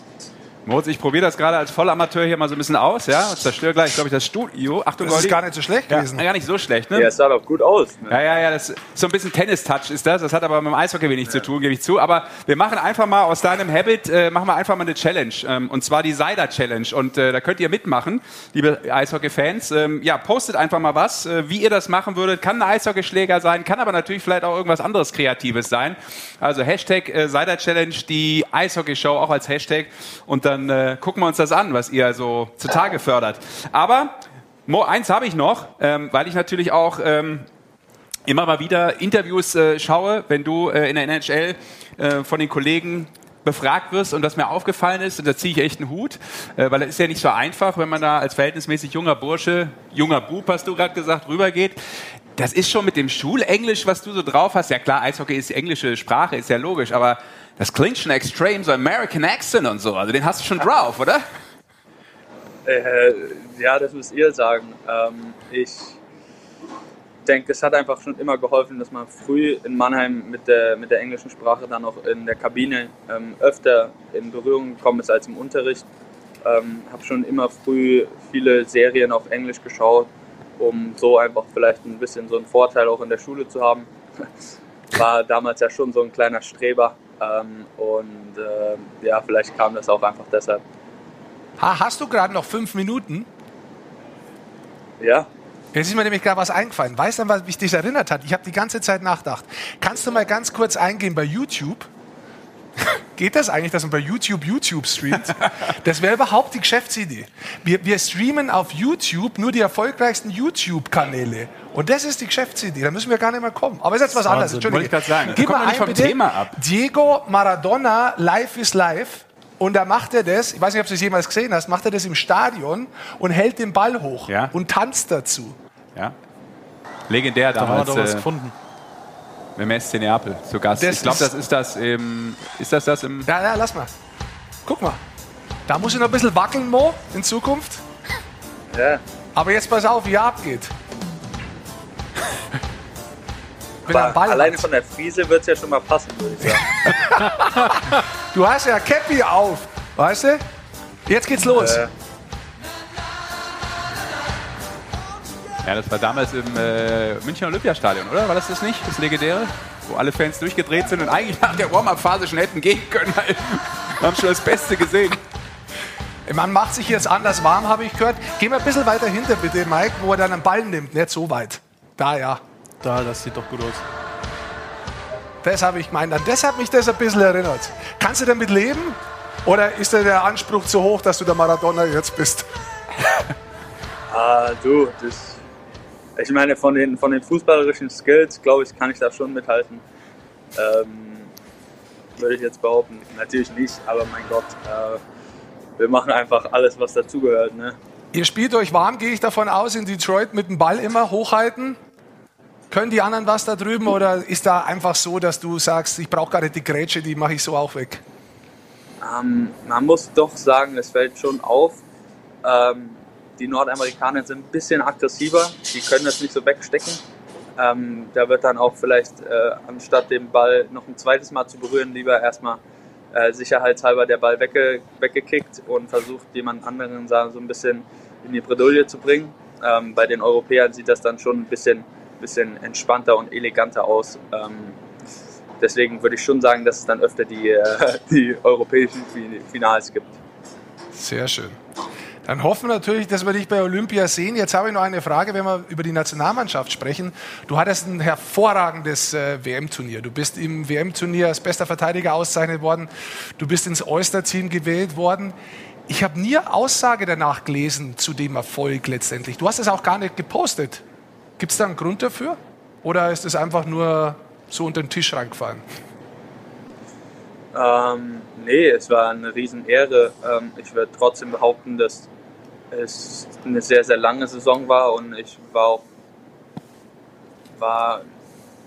Moritz, ich probiere das gerade als Vollamateur hier mal so ein bisschen aus, ja, und zerstöre gleich, glaube ich, das Studio. Achtung, Das ist Goldi. gar nicht so schlecht ja, gewesen. Gar nicht so schlecht, ne? Ja, es sah doch gut aus. Ne? Ja, ja, ja, das ist so ein bisschen Tennis-Touch ist das. Das hat aber mit dem Eishockey wenig zu tun, gebe ich zu. Aber wir machen einfach mal aus deinem Habit, äh, machen wir einfach mal eine Challenge. Ähm, und zwar die Seider-Challenge. Und äh, da könnt ihr mitmachen, liebe Eishockey-Fans. Ähm, ja, postet einfach mal was, äh, wie ihr das machen würdet. Kann ein Eishockeyschläger sein, kann aber natürlich vielleicht auch irgendwas anderes Kreatives sein. Also Hashtag äh, Seider-Challenge, die Eishockey-Show auch als Hashtag. Und dann äh, gucken wir uns das an, was ihr so zutage fördert. Aber Mo, eins habe ich noch, ähm, weil ich natürlich auch ähm, immer mal wieder Interviews äh, schaue, wenn du äh, in der NHL äh, von den Kollegen befragt wirst und das mir aufgefallen ist, und da ziehe ich echt einen Hut, äh, weil es ist ja nicht so einfach, wenn man da als verhältnismäßig junger Bursche, junger Bub, hast du gerade gesagt, rübergeht. Das ist schon mit dem Schulenglisch, was du so drauf hast. Ja klar, Eishockey ist die englische Sprache, ist ja logisch, aber das klingt schon extrem, so American Accent und so. Also den hast du schon drauf, oder? Äh, ja, das müsst ihr sagen. Ähm, ich denke, es hat einfach schon immer geholfen, dass man früh in Mannheim mit der, mit der englischen Sprache dann auch in der Kabine ähm, öfter in Berührung gekommen ist als im Unterricht. Ähm, habe schon immer früh viele Serien auf Englisch geschaut, um so einfach vielleicht ein bisschen so einen Vorteil auch in der Schule zu haben. War damals ja schon so ein kleiner Streber ähm, und äh, ja, vielleicht kam das auch einfach deshalb. Ha, hast du gerade noch fünf Minuten? Ja. Jetzt ist mir nämlich gerade was eingefallen. Weißt du, was mich dich erinnert hat? Ich habe die ganze Zeit nachgedacht. Kannst du mal ganz kurz eingehen bei YouTube? Geht das eigentlich, dass man bei YouTube YouTube streamt? Das wäre überhaupt die Geschäftsidee. Wir, wir streamen auf YouTube nur die erfolgreichsten YouTube-Kanäle. Und das ist die Geschäftsidee. Da müssen wir gar nicht mehr kommen. Aber ist jetzt was anderes. Wahnsinn, wollte ich sagen. Gib Da mal ein, vom bitte. Thema ab. Diego Maradona, Life is Life. Und da macht er das, ich weiß nicht, ob du es jemals gesehen hast, macht er das im Stadion und hält den Ball hoch Ja. und tanzt dazu. Ja. Legendär Da haben wir damals. doch was äh, gefunden. Im SC Neapel zu Gast. Das ich glaube, das ist das im. Ist das das im. Ja, ja, lass mal. Guck mal. Da muss ich noch ein bisschen wackeln, Mo, in Zukunft. Ja. Aber jetzt pass auf, wie er abgeht. Alleine hat. von der Friese wird es ja schon mal passen, würde ich sagen. Du hast ja Cappy auf, weißt du? Jetzt geht's los. Äh, Ja, das war damals im äh, Münchner Olympiastadion, oder? War das das nicht? Das legendäre? Wo alle Fans durchgedreht sind und eigentlich nach der Warm-Up-Phase schon hätten gehen können. weil Wir haben schon das Beste gesehen. Man macht sich jetzt anders warm, habe ich gehört. Geh mal ein bisschen weiter hinter, bitte, Mike, wo er dann einen Ball nimmt. Nicht so weit. Da, ja. Da, das sieht doch gut aus. Das habe ich gemeint. An das hat mich das ein bisschen erinnert. Kannst du damit leben? Oder ist da der Anspruch zu hoch, dass du der Maradona jetzt bist? ah, du, das. Ich meine, von den, von den fußballerischen Skills, glaube ich, kann ich da schon mithalten. Ähm, würde ich jetzt behaupten. Natürlich nicht, aber mein Gott, äh, wir machen einfach alles, was dazugehört. Ne? Ihr spielt euch warm, gehe ich davon aus, in Detroit mit dem Ball immer hochhalten. Können die anderen was da drüben oder ist da einfach so, dass du sagst, ich brauche gar nicht die Grätsche, die mache ich so auch weg? Ähm, man muss doch sagen, es fällt schon auf. Ähm, die Nordamerikaner sind ein bisschen aggressiver. Die können das nicht so wegstecken. Ähm, da wird dann auch vielleicht, äh, anstatt den Ball noch ein zweites Mal zu berühren, lieber erstmal äh, sicherheitshalber der Ball wegge weggekickt und versucht, jemand anderen so ein bisschen in die Bredouille zu bringen. Ähm, bei den Europäern sieht das dann schon ein bisschen bisschen entspannter und eleganter aus. Ähm, deswegen würde ich schon sagen, dass es dann öfter die, äh, die europäischen Fin- Finals gibt. Sehr schön. Dann hoffen wir natürlich, dass wir dich bei Olympia sehen. Jetzt habe ich noch eine Frage, wenn wir über die Nationalmannschaft sprechen. Du hattest ein hervorragendes äh, WM-Turnier. Du bist im WM-Turnier als bester Verteidiger ausgezeichnet worden. Du bist ins Oyster-Team gewählt worden. Ich habe nie Aussage danach gelesen zu dem Erfolg letztendlich. Du hast es auch gar nicht gepostet. Gibt es da einen Grund dafür? Oder ist es einfach nur so unter den Tisch reingefallen? Ähm, nee, es war eine Riesenehre. Ähm, ich würde trotzdem behaupten, dass es eine sehr, sehr lange Saison war und ich war auch war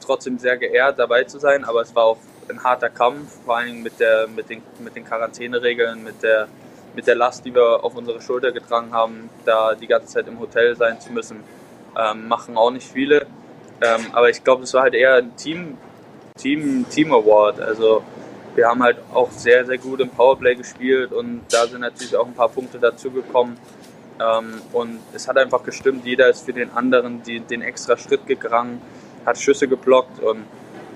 trotzdem sehr geehrt, dabei zu sein, aber es war auch ein harter Kampf, vor allem mit, der, mit, den, mit den Quarantäneregeln, mit der, mit der Last, die wir auf unsere Schulter getragen haben, da die ganze Zeit im Hotel sein zu müssen. Ähm, machen auch nicht viele. Ähm, aber ich glaube, es war halt eher ein Team, Team, Team Award. Also wir haben halt auch sehr, sehr gut im Powerplay gespielt und da sind natürlich auch ein paar Punkte dazugekommen. Ähm, und es hat einfach gestimmt, jeder ist für den anderen die, den extra Schritt gegangen, hat Schüsse geblockt und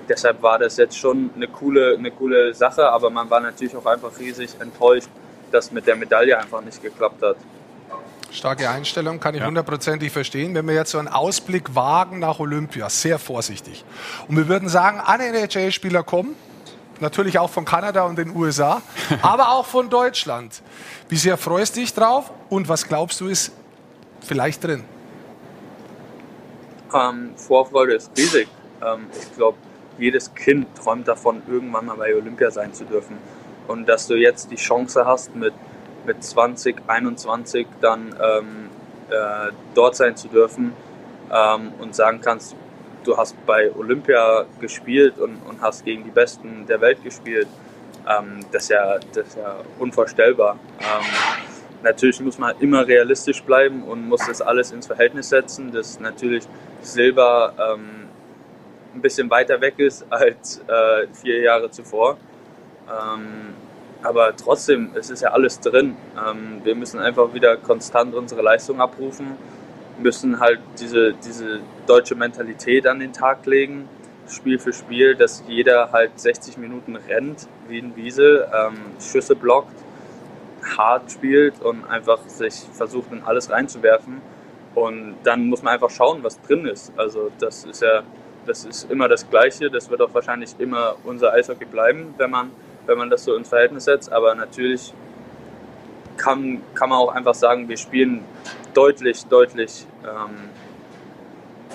deshalb war das jetzt schon eine coole, eine coole Sache, aber man war natürlich auch einfach riesig enttäuscht, dass mit der Medaille einfach nicht geklappt hat. Starke Einstellung, kann ich hundertprozentig verstehen. Wenn wir jetzt so einen Ausblick wagen nach Olympia, sehr vorsichtig. Und wir würden sagen, alle NHL-Spieler kommen, natürlich auch von Kanada und den USA, aber auch von Deutschland. Wie sehr freust du dich drauf und was glaubst du ist vielleicht drin? Ähm, Vorfreude ist riesig. Ähm, ich glaube, jedes Kind träumt davon, irgendwann mal bei Olympia sein zu dürfen. Und dass du jetzt die Chance hast, mit, mit 20, 21 dann ähm, äh, dort sein zu dürfen ähm, und sagen kannst, du hast bei Olympia gespielt und, und hast gegen die Besten der Welt gespielt, ähm, das, ist ja, das ist ja unvorstellbar. Ähm, natürlich muss man immer realistisch bleiben und muss das alles ins Verhältnis setzen, dass natürlich Silber ähm, ein bisschen weiter weg ist als äh, vier Jahre zuvor. Ähm, aber trotzdem, es ist ja alles drin. Ähm, wir müssen einfach wieder konstant unsere Leistung abrufen, müssen halt diese, diese deutsche Mentalität an den Tag legen, Spiel für Spiel, dass jeder halt 60 Minuten rennt wie ein Wiesel, ähm, Schüsse blockt, hart spielt und einfach sich versucht, in alles reinzuwerfen. Und dann muss man einfach schauen, was drin ist. Also das ist ja, das ist immer das Gleiche. Das wird auch wahrscheinlich immer unser Eishockey bleiben, wenn man, wenn man das so ins Verhältnis setzt. Aber natürlich kann, kann man auch einfach sagen, wir spielen deutlich, deutlich, ähm,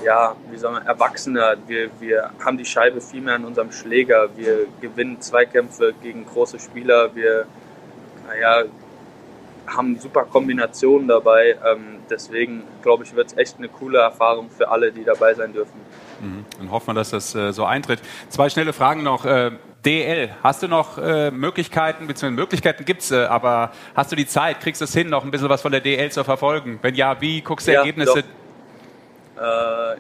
ja, wie soll man, erwachsener. Wir, wir haben die Scheibe viel mehr an unserem Schläger. Wir gewinnen Zweikämpfe gegen große Spieler. Wir, naja, haben super Kombinationen dabei. Ähm, deswegen glaube ich, wird es echt eine coole Erfahrung für alle, die dabei sein dürfen. Mhm. Dann hoffen wir, dass das äh, so eintritt. Zwei schnelle Fragen noch. Äh, DL, hast du noch äh, Möglichkeiten, beziehungsweise Möglichkeiten gibt's, äh, aber hast du die Zeit, kriegst du es hin, noch ein bisschen was von der DL zu verfolgen? Wenn ja, wie guckst du Ja, Ergebnisse? Äh,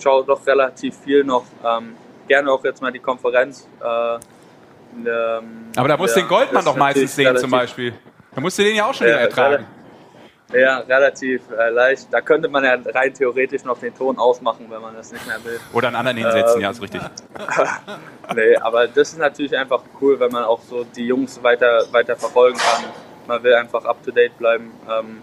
schaue doch relativ viel noch. Ähm, gerne auch jetzt mal die Konferenz. Äh, ähm, Aber da musst du den Goldmann doch ist meistens sehen zum Beispiel. Da musst du den ja auch schon wieder ertragen. Ja, relativ äh, leicht. Da könnte man ja rein theoretisch noch den Ton ausmachen, wenn man das nicht mehr will. Oder einen anderen hinsetzen, Ähm, ja, ist richtig. nee, aber das ist natürlich einfach cool, wenn man auch so die Jungs weiter, weiter verfolgen kann. Man will einfach up to date bleiben. Ähm,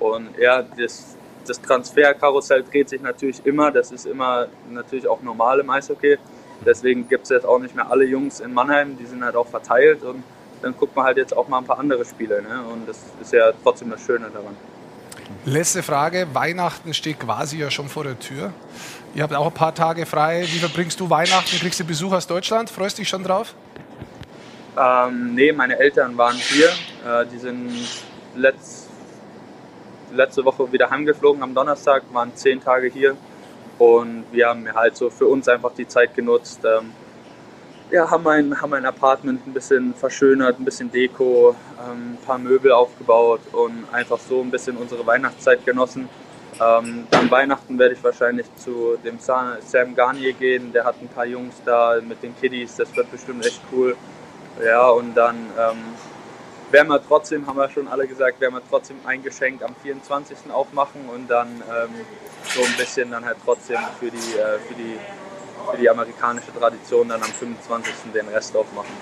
und ja, das, das Transferkarussell dreht sich natürlich immer. Das ist immer natürlich auch normal im Eishockey. Deswegen gibt es jetzt auch nicht mehr alle Jungs in Mannheim, die sind halt auch verteilt und dann guckt man halt jetzt auch mal ein paar andere Spiele. Ne? Und das ist ja trotzdem das Schöne daran. Letzte Frage. Weihnachten steht quasi ja schon vor der Tür. Ihr habt auch ein paar Tage frei. Wie verbringst du Weihnachten? Kriegst du Besuch aus Deutschland? Freust du dich schon drauf? Ähm, nee, meine Eltern waren hier. Äh, die sind letzt, letzte Woche wieder heimgeflogen am Donnerstag, waren zehn Tage hier. Und wir haben halt so für uns einfach die Zeit genutzt. Ähm, ja, haben ein, haben ein Apartment ein bisschen verschönert, ein bisschen Deko, ähm, ein paar Möbel aufgebaut und einfach so ein bisschen unsere Weihnachtszeit genossen. Ähm, dann Weihnachten werde ich wahrscheinlich zu dem Sa- Sam Garnier gehen. Der hat ein paar Jungs da mit den Kiddies. Das wird bestimmt echt cool. Ja, und dann ähm, werden wir trotzdem, haben wir schon alle gesagt, werden wir trotzdem ein Geschenk am 24. aufmachen und dann ähm, so ein bisschen dann halt trotzdem für die, äh, für die, für die amerikanische Tradition dann am 25. den Rest aufmachen.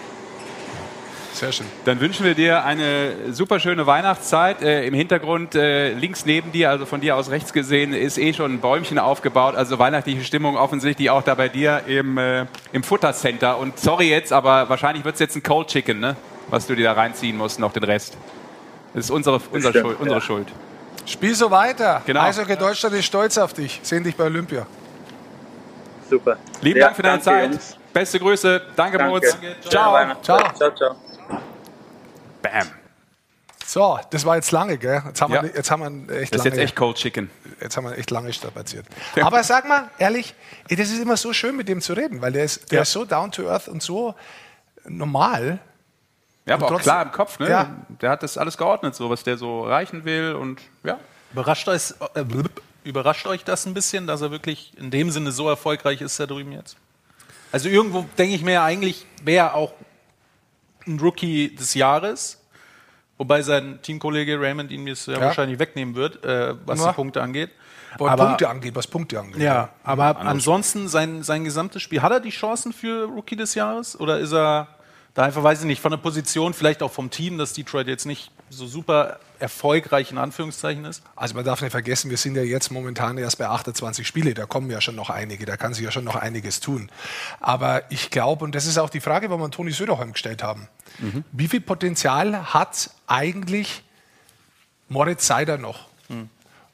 Sehr schön. Dann wünschen wir dir eine super schöne Weihnachtszeit. Äh, Im Hintergrund äh, links neben dir, also von dir aus rechts gesehen, ist eh schon ein Bäumchen aufgebaut. Also weihnachtliche Stimmung offensichtlich auch da bei dir im, äh, im Futtercenter. Und sorry jetzt, aber wahrscheinlich wird es jetzt ein Cold Chicken, ne? was du dir da reinziehen musst, noch den Rest. Das ist unsere, unser Bestimmt, Schuld, unsere ja. Schuld. Spiel so weiter. Genau. Eishockey Deutschland ist stolz auf dich. Sehen dich bei Olympia. Super. Lieben Ja, Dank für deine danke, Zeit. Jungs. Beste Grüße. Danke, Danke. Moritz. Ciao. Weihnachtszeit. Ciao, ciao. Bam. So, das war jetzt lange, gell? Jetzt haben, Ja. wir, jetzt haben wir echt Das ist lange. jetzt echt Cold Chicken. Jetzt haben wir echt lange strapaziert. Aber sag mal, ehrlich, das ist immer so schön, mit dem zu reden, weil der ist, der Ja. ist so down to earth und so normal. Ja, aber auch trotzdem- klar im Kopf, ne? Ja. Der hat das alles geordnet, so was der so erreichen will und ja. Überrascht euch, äh, überrascht euch das ein bisschen, dass er wirklich in dem Sinne so erfolgreich ist da drüben jetzt? Also irgendwo denke ich mir ja eigentlich, wäre er auch ein Rookie des Jahres, wobei sein Teamkollege Raymond ihn jetzt ja, Ja. wahrscheinlich wegnehmen wird, äh, was Na. die Punkte angeht. Was Punkte angeht, was Punkte angeht. Ja, aber ansonsten sein, sein gesamtes Spiel, hat er die Chancen für Rookie des Jahres oder ist er da einfach, weiß ich nicht, von der Position, vielleicht auch vom Team, dass Detroit jetzt nicht so super erfolgreich in Anführungszeichen ist? Also man darf nicht vergessen, wir sind ja jetzt momentan erst bei 28 Spiele, da kommen ja schon noch einige, da kann sich ja schon noch einiges tun. Aber ich glaube, und das ist auch die Frage, die wir an Toni Söderholm gestellt haben, wie viel Potenzial hat eigentlich Moritz Seider noch?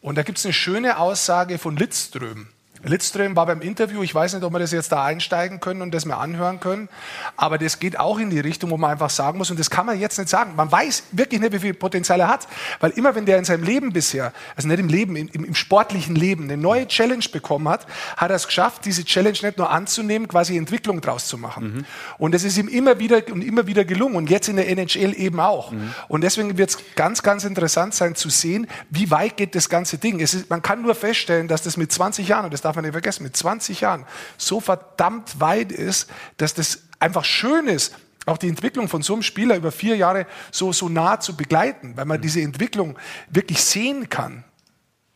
Und da gibt es eine schöne Aussage von Lidström. Lidström war beim Interview, ich weiß nicht, ob wir das jetzt da einsteigen können und das mal anhören können, aber das geht auch in die Richtung, wo man einfach sagen muss, und das kann man jetzt nicht sagen, man weiß wirklich nicht, wie viel Potenzial er hat, weil immer wenn der in seinem Leben bisher, also nicht im Leben, im, im, sportlichen Leben, eine neue Challenge bekommen hat, hat er es geschafft, diese Challenge nicht nur anzunehmen, quasi Entwicklung draus zu machen. Und das ist ihm immer wieder und immer wieder gelungen und jetzt in der NHL eben auch. Und deswegen wird es ganz, ganz interessant sein zu sehen, wie weit geht das ganze Ding. Ist, man kann nur feststellen, dass das mit 20 Jahren, und das darf man nicht vergessen, mit 20 Jahren so verdammt weit ist, dass das einfach schön ist, auch die Entwicklung von so einem Spieler über vier Jahre so, so nah zu begleiten, weil man diese Entwicklung wirklich sehen kann.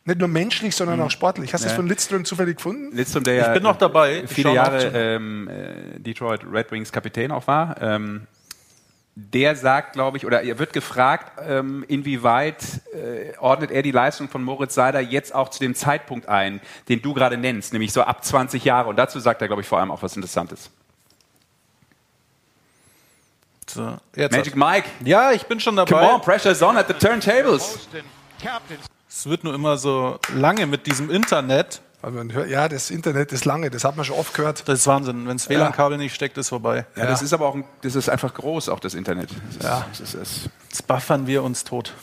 Nicht nur menschlich, sondern auch sportlich. Hast du das Ja. von Lidström zufällig gefunden? Lidström, der ja Ich bin noch dabei. Ich viele Jahre ähm, äh, Detroit Red Wings Kapitän auch war. Ähm, der sagt, glaube ich, oder er wird gefragt, ähm, inwieweit äh, ordnet er die Leistung von Moritz Seider jetzt auch zu dem Zeitpunkt ein, den du gerade nennst, nämlich so ab 20 Jahre. Und dazu sagt er, glaube ich, vor allem auch was Interessantes. So, jetzt Magic Mike. Ja, ich bin schon dabei. Come on, pressure's on at the turntables. Es wird nur immer so lange mit diesem Internet. Also man hört, ja, das Internet ist lange, das hat man schon oft gehört. Das ist Wahnsinn. Wenn das WLAN-Kabel nicht steckt, ist vorbei. Ja, das ist aber auch, ein, das ist einfach groß, auch das Internet. Das ist, Ja. das ist, das ist Jetzt buffern wir uns tot.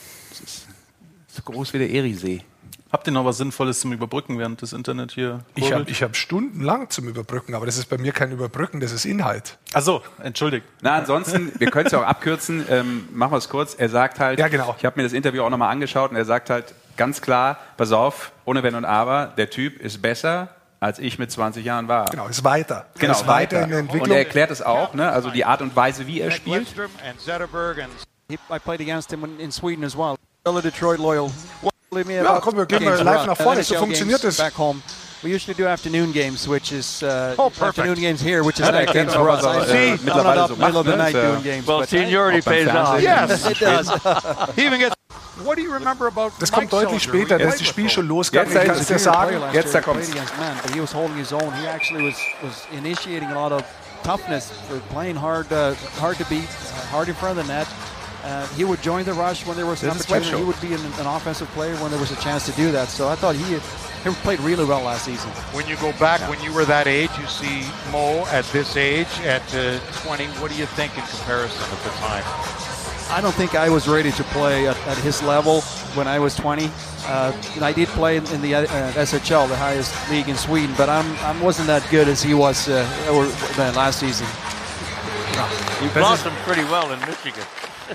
so groß wie der Eriesee. Habt ihr noch was Sinnvolles zum Überbrücken, während das Internet hier Ich habe kurbelt? ich hab stundenlang zum Überbrücken, aber das ist bei mir kein Überbrücken, das ist Inhalt. Achso, entschuldigt. Na, ansonsten, wir können es ja auch abkürzen. Ähm, machen wir es kurz. Er sagt halt, Ja, genau. ich habe mir das Interview auch nochmal angeschaut und er sagt halt ganz klar, pass auf, ohne Wenn und Aber, der Typ ist besser, als ich mit 20 Jahren war. Genau, ist weiter. Genau, ist weiter in der Und Entwicklung. er erklärt es auch, ne? also die Art und Weise, wie er spielt. and Zetterberg and he, I played against him in, in Sweden as well. Fellow Detroit loyal. What believe me Ja, komm, wir gehen mal live nach vorne, so funktioniert home. We usually do afternoon games, which is uh, Oh, afternoon games here, which is night games for us. I äh, see. Middle of the ne? night Ist, doing games. Well, but seniority pays off. Yes, it does. He even gets. What do you remember about Das kommt Mike deutlich Soldier? später, We da ist played das Spiel with schon him. losgegangen. Jetzt Ich ist kann es es dir hier sagen. Player last Jetzt, year, da he kommt's. played against man, but he was holding his own. He actually was, was initiating a lot of toughness for playing hard, uh, hard to beat, uh, hard in front of the net. Uh, he would join the rush when there was an This is opportunity. Wetzel. He would be an, an offensive player when there was a chance to do that. So I thought he, he played really well last season. When you go back, when you were that age, you see Mo at this age, at uh, 20. What do you think in comparison at the time? I don't think I was ready to play at, at his level when I was 20. Uh, and I did play in, in the uh, SHL, the highest league in Sweden, but I'm, I wasn't that good as he was uh, or, than last season. He blossomed pretty well in Michigan.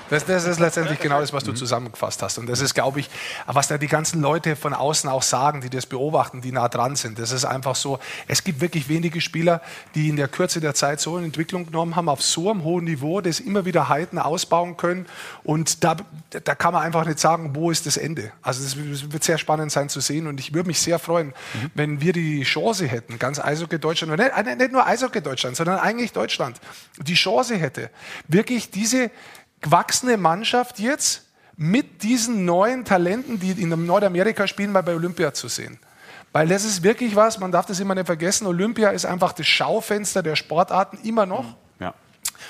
Das, das ist letztendlich genau das, was du zusammengefasst hast. Und das ist, glaube ich, was da die ganzen Leute von außen auch sagen, die das beobachten, die nah dran sind. Das ist einfach so, es gibt wirklich wenige Spieler, die in der Kürze der Zeit so eine Entwicklung genommen haben, auf so einem hohen Niveau, das immer wieder halten, ausbauen können. Und da, da kann man einfach nicht sagen, wo ist das Ende. Also das wird sehr spannend sein zu sehen. Und ich würde mich sehr freuen, wenn wir die Chance hätten, ganz Eishockey Deutschland, nicht, nicht nur Eishockey Deutschland, sondern eigentlich Deutschland, die Chance hätte, wirklich diese gewachsene Mannschaft jetzt mit diesen neuen Talenten, die in Nordamerika spielen, mal bei Olympia zu sehen. Weil das ist wirklich was, man darf das immer nicht vergessen, Olympia ist einfach das Schaufenster der Sportarten immer noch.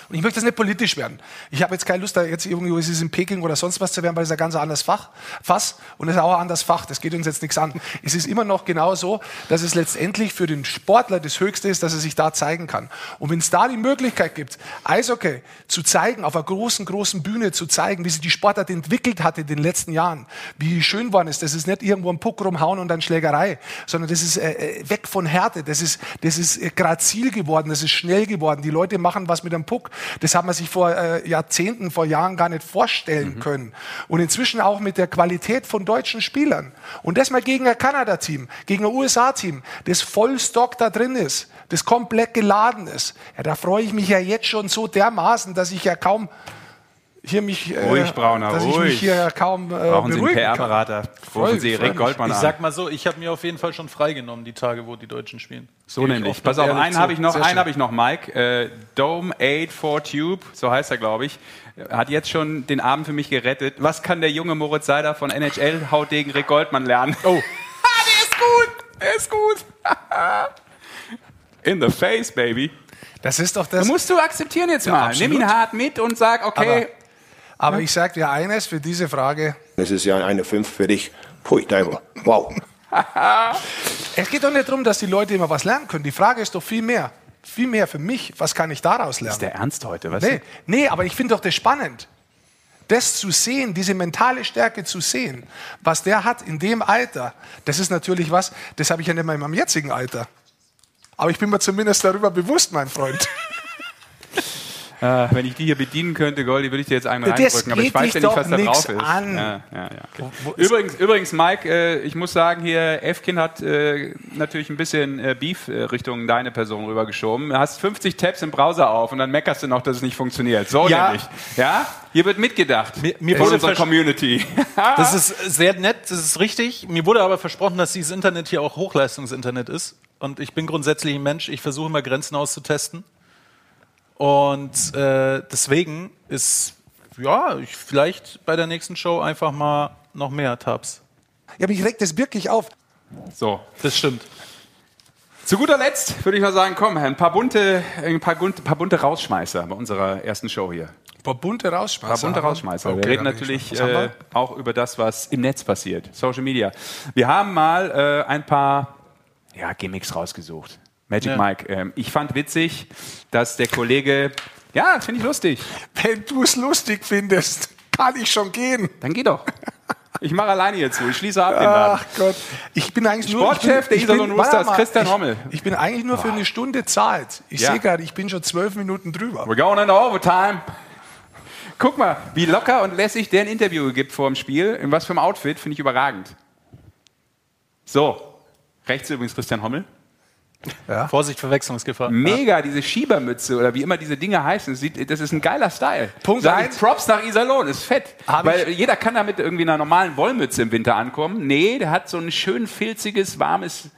Und ich möchte das nicht politisch werden. Ich habe jetzt keine Lust, da jetzt irgendwie es ist in Peking oder sonst was zu werden, weil es ist ein ganz anderes Fach, Fass und es ist auch ein anderes Fach. Das geht uns jetzt nichts an. Es ist immer noch genau so, dass es letztendlich für den Sportler das Höchste ist, dass er sich da zeigen kann. Und wenn es da die Möglichkeit gibt, Eishockey zu zeigen, auf einer großen, großen Bühne zu zeigen, wie sich die Sportart entwickelt hat in den letzten Jahren, wie schön war es, das ist nicht irgendwo ein Puck rumhauen und dann Schlägerei, sondern das ist äh, äh, weg von Härte, das ist, das ist äh, grazil geworden, das ist schnell geworden. Die Leute machen was mit dem Puck. Das hat man sich vor äh, Jahrzehnten, vor Jahren gar nicht vorstellen können. Und inzwischen auch mit der Qualität von deutschen Spielern. Und das mal gegen ein Kanada-Team, gegen ein USA-Team, das Vollstock da drin ist, das komplett geladen ist. Ja, da freue ich mich ja jetzt schon so dermaßen, dass ich ja kaum hier mich, äh, Ruhig, Brauner, dass ich mich ruhig. hier kaum äh, Brauchen Sie einen. PR-Berater? Rufen Sie. Rick Goldmann Ich an. sag mal so, ich habe mir auf jeden Fall schon freigenommen, die Tage, wo die Deutschen spielen. So ich nämlich. Pass und auf, einen habe ich noch, einen habe ich noch, Mike. Äh, Dome 8 Tube, so heißt er, glaube ich, hat jetzt schon den Abend für mich gerettet. Was kann der junge Moritz Seider von NHL Hautdegen Rick Goldmann lernen? Oh. der ist gut, der ist gut. In the face, baby. Das ist doch das. Du musst du akzeptieren jetzt Ja, mal. absolut. Nimm ihn hart mit und sag, okay. Aber ich sage dir eines für diese Frage. Das ist ja eine 5 für dich. Pui, Teufel. Wow. Es geht doch nicht darum, dass die Leute immer was lernen können. Die Frage ist doch viel mehr. Viel mehr für mich. Was kann ich daraus lernen? Ist der Ernst heute, was? Nee, nee, aber ich finde doch das spannend. Das zu sehen, diese mentale Stärke zu sehen, was der hat in dem Alter, das ist natürlich was, das habe ich ja nicht mal in meinem jetzigen Alter. Aber ich bin mir zumindest darüber bewusst, mein Freund. Äh, wenn ich die hier bedienen könnte, Goldi, würde ich dir jetzt einen Das reindrücken. Aber ich weiß ja nicht, was da drauf ist. an. Ja, ja, ja, okay. übrigens, übrigens, Mike, äh, ich muss sagen, hier, Efkin hat äh, natürlich ein bisschen äh, Beef äh, Richtung deine Person rübergeschoben. Du hast 50 Tabs im Browser auf und dann meckerst du noch, dass es nicht funktioniert. So Ja. nämlich. Ja? Hier wird mitgedacht. Mir, mir von wurde unserer Community. Das ist sehr nett, das ist richtig. Mir wurde aber versprochen, dass dieses Internet hier auch Hochleistungsinternet ist. Und ich bin grundsätzlich ein Mensch, ich versuche immer Grenzen auszutesten. Und äh, deswegen ist, ja, ich, vielleicht bei der nächsten Show einfach mal noch mehr Tabs. Ja, aber ich reg das wirklich auf. So. Das stimmt. Zu guter Letzt würde ich mal sagen, komm, ein paar bunte, ein paar, bunte, paar bunte Rausschmeißer bei unserer ersten Show hier. Ein paar bunte Rausschmeißer. Ein paar bunte. Rausschmeißer. Okay, wir reden natürlich äh, auch über das, was im Netz passiert, Social Media. Wir haben mal äh, ein paar ja, Gimmicks rausgesucht. Magic Ja. Mike, ähm, ich fand witzig, dass der Kollege, ja, finde ich lustig. Wenn du es lustig findest, kann ich schon gehen. Dann geh doch. Ich mache alleine hier zu. Ich schließe ab den Laden. Ach Gott. Ich bin eigentlich nur. Sportchef ich der Iserlohn ich bin- Roosters, Christian ich, Hommel. Ich bin eigentlich nur für eine Stunde zahlt. Ich Ja. sehe gerade, ich bin schon zwölf Minuten drüber. We're going into overtime. Guck mal, wie locker und lässig der ein Interview gibt vor dem Spiel. In was für einem Outfit, finde ich überragend. So, rechts übrigens Christian Hommel. Vorsicht, Verwechslungsgefahr. Mega, diese Schiebermütze oder wie immer diese Dinge heißen. Das, sieht, das ist ein geiler Style. Punkt Sag ich, eins. Props nach Iserlohn, ist fett. Hab Weil jeder kann damit irgendwie in einer normalen Wollmütze im Winter ankommen. Nee, der hat so ein schön filziges, warmes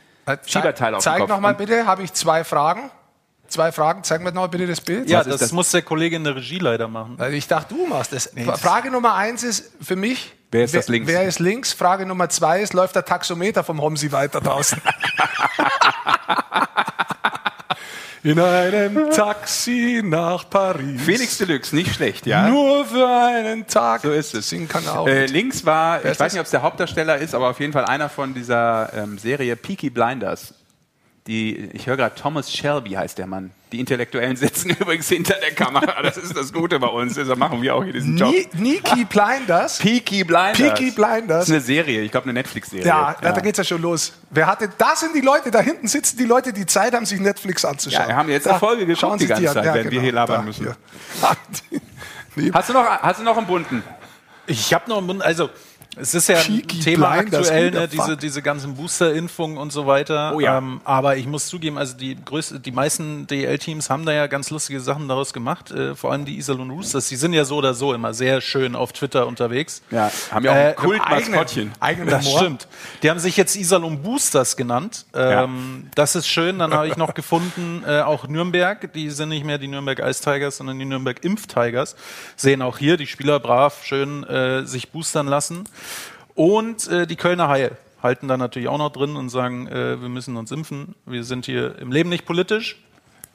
Schieberteil auf dem Zeig Kopf. nochmal Und- bitte, habe ich zwei Fragen. Zwei Fragen, zeig mir nochmal bitte das Bild. Ja, das, muss der Kollege in der Regie leider machen. Also ich dachte, du machst das. das- Frage Nummer eins ist für mich. Wer ist das links? Wer ist links? Frage Nummer zwei ist, läuft der Taxometer vom Homsi weiter draußen? In einem Taxi nach Paris. Felix Deluxe, nicht schlecht, ja? Nur für einen Tag. So ist es. Singen kann er auch. Äh, links war, Wer ich weiß das? nicht, ob es der Hauptdarsteller ist, aber auf jeden Fall einer von dieser ähm, Serie Peaky Blinders. Die, ich höre gerade, Thomas Shelby heißt der Mann. Die Intellektuellen sitzen übrigens hinter der Kamera. Das ist das Gute bei uns. Deshalb machen wir auch hier diesen Job. Ni- Niki Blinders. Peaky Blinders. Peaky Blinders. Das ist eine Serie, ich glaube eine Netflix-Serie. Ja, da geht's ja schon los. Wer hatte, da sind die Leute, da hinten sitzen die Leute, die Zeit haben, sich Netflix anzuschauen. Ja, wir haben jetzt Erfolge geguckt schauen die ganze an. Zeit, Ja, wir genau. hier labern Da, müssen. hier. Hast du noch, hast du noch einen bunten? Ich habe noch einen bunten, also es ist ja ein Thema aktuell, ne, diese, diese ganzen Booster-Impfungen und so weiter. Oh ja. ähm, aber ich muss zugeben, also die größte, die meisten DL-Teams haben da ja ganz lustige Sachen daraus gemacht. Äh, vor allem die Iserlohn Roosters. Die sind ja so oder so immer sehr schön auf Twitter unterwegs. Ja, haben ja auch ein Äh, Kultmaskottchen. Eigenen Das Humor. stimmt. Die haben sich jetzt Iserlohn Boosters genannt. Ähm, Das ist schön. Dann habe ich noch gefunden, äh, auch Nürnberg. Die sind nicht mehr die Nürnberg Ice Tigers, sondern die Nürnberg Impf Tigers. Sehen auch hier die Spieler brav schön äh, sich boostern lassen. Und äh, die Kölner Haie halten da natürlich auch noch drin und sagen, äh, wir müssen uns impfen. Wir sind hier im Leben nicht politisch.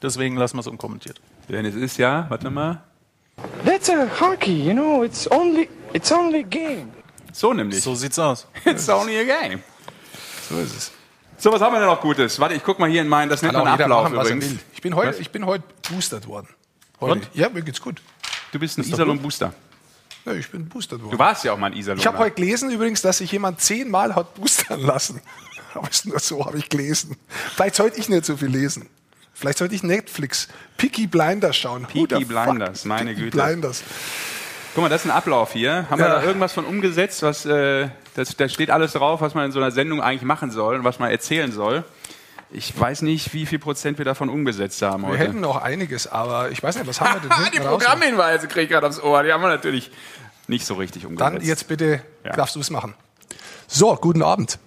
Deswegen lassen wir es unkommentiert. Denn es ist ja, warte mal, That's a hockey, you know. It's only it's only a game. so nämlich. So sieht's aus. It's only a game. So ist es. So, was haben wir denn noch Gutes? Warte, ich guck mal hier in meinen, das nennt man Ablauf machen, übrigens. Ich bin heute, ich bin heute boostert worden. Heute. Und? Ja, mir geht's gut. Du bist ein Iserlohn. Booster. Ja, ich bin boostert worden. Du warst ja auch mal ein Iserlohn. Ich habe heute gelesen übrigens, dass sich jemand zehnmal hat boostern lassen. Aber ist nur so, habe ich gelesen. Vielleicht sollte ich nicht so viel lesen. Vielleicht sollte ich Netflix, Peaky Blinders schauen. Peaky the fuck? Blinders, meine Peaky Güte. Blinders. Guck mal, das ist ein Ablauf hier. Haben wir Ja. da irgendwas von umgesetzt? Was, äh, das, da steht alles drauf, was man in so einer Sendung eigentlich machen soll und was man erzählen soll. Ich weiß nicht, wie viel Prozent wir davon umgesetzt haben Wir heute. hätten noch einiges, aber ich weiß nicht, was haben wir denn Ah, hinten die? Programmhinweise kriege ich gerade aufs Ohr. Die haben wir natürlich nicht so richtig umgesetzt. Dann jetzt bitte Ja. darfst du es machen. So, guten Abend.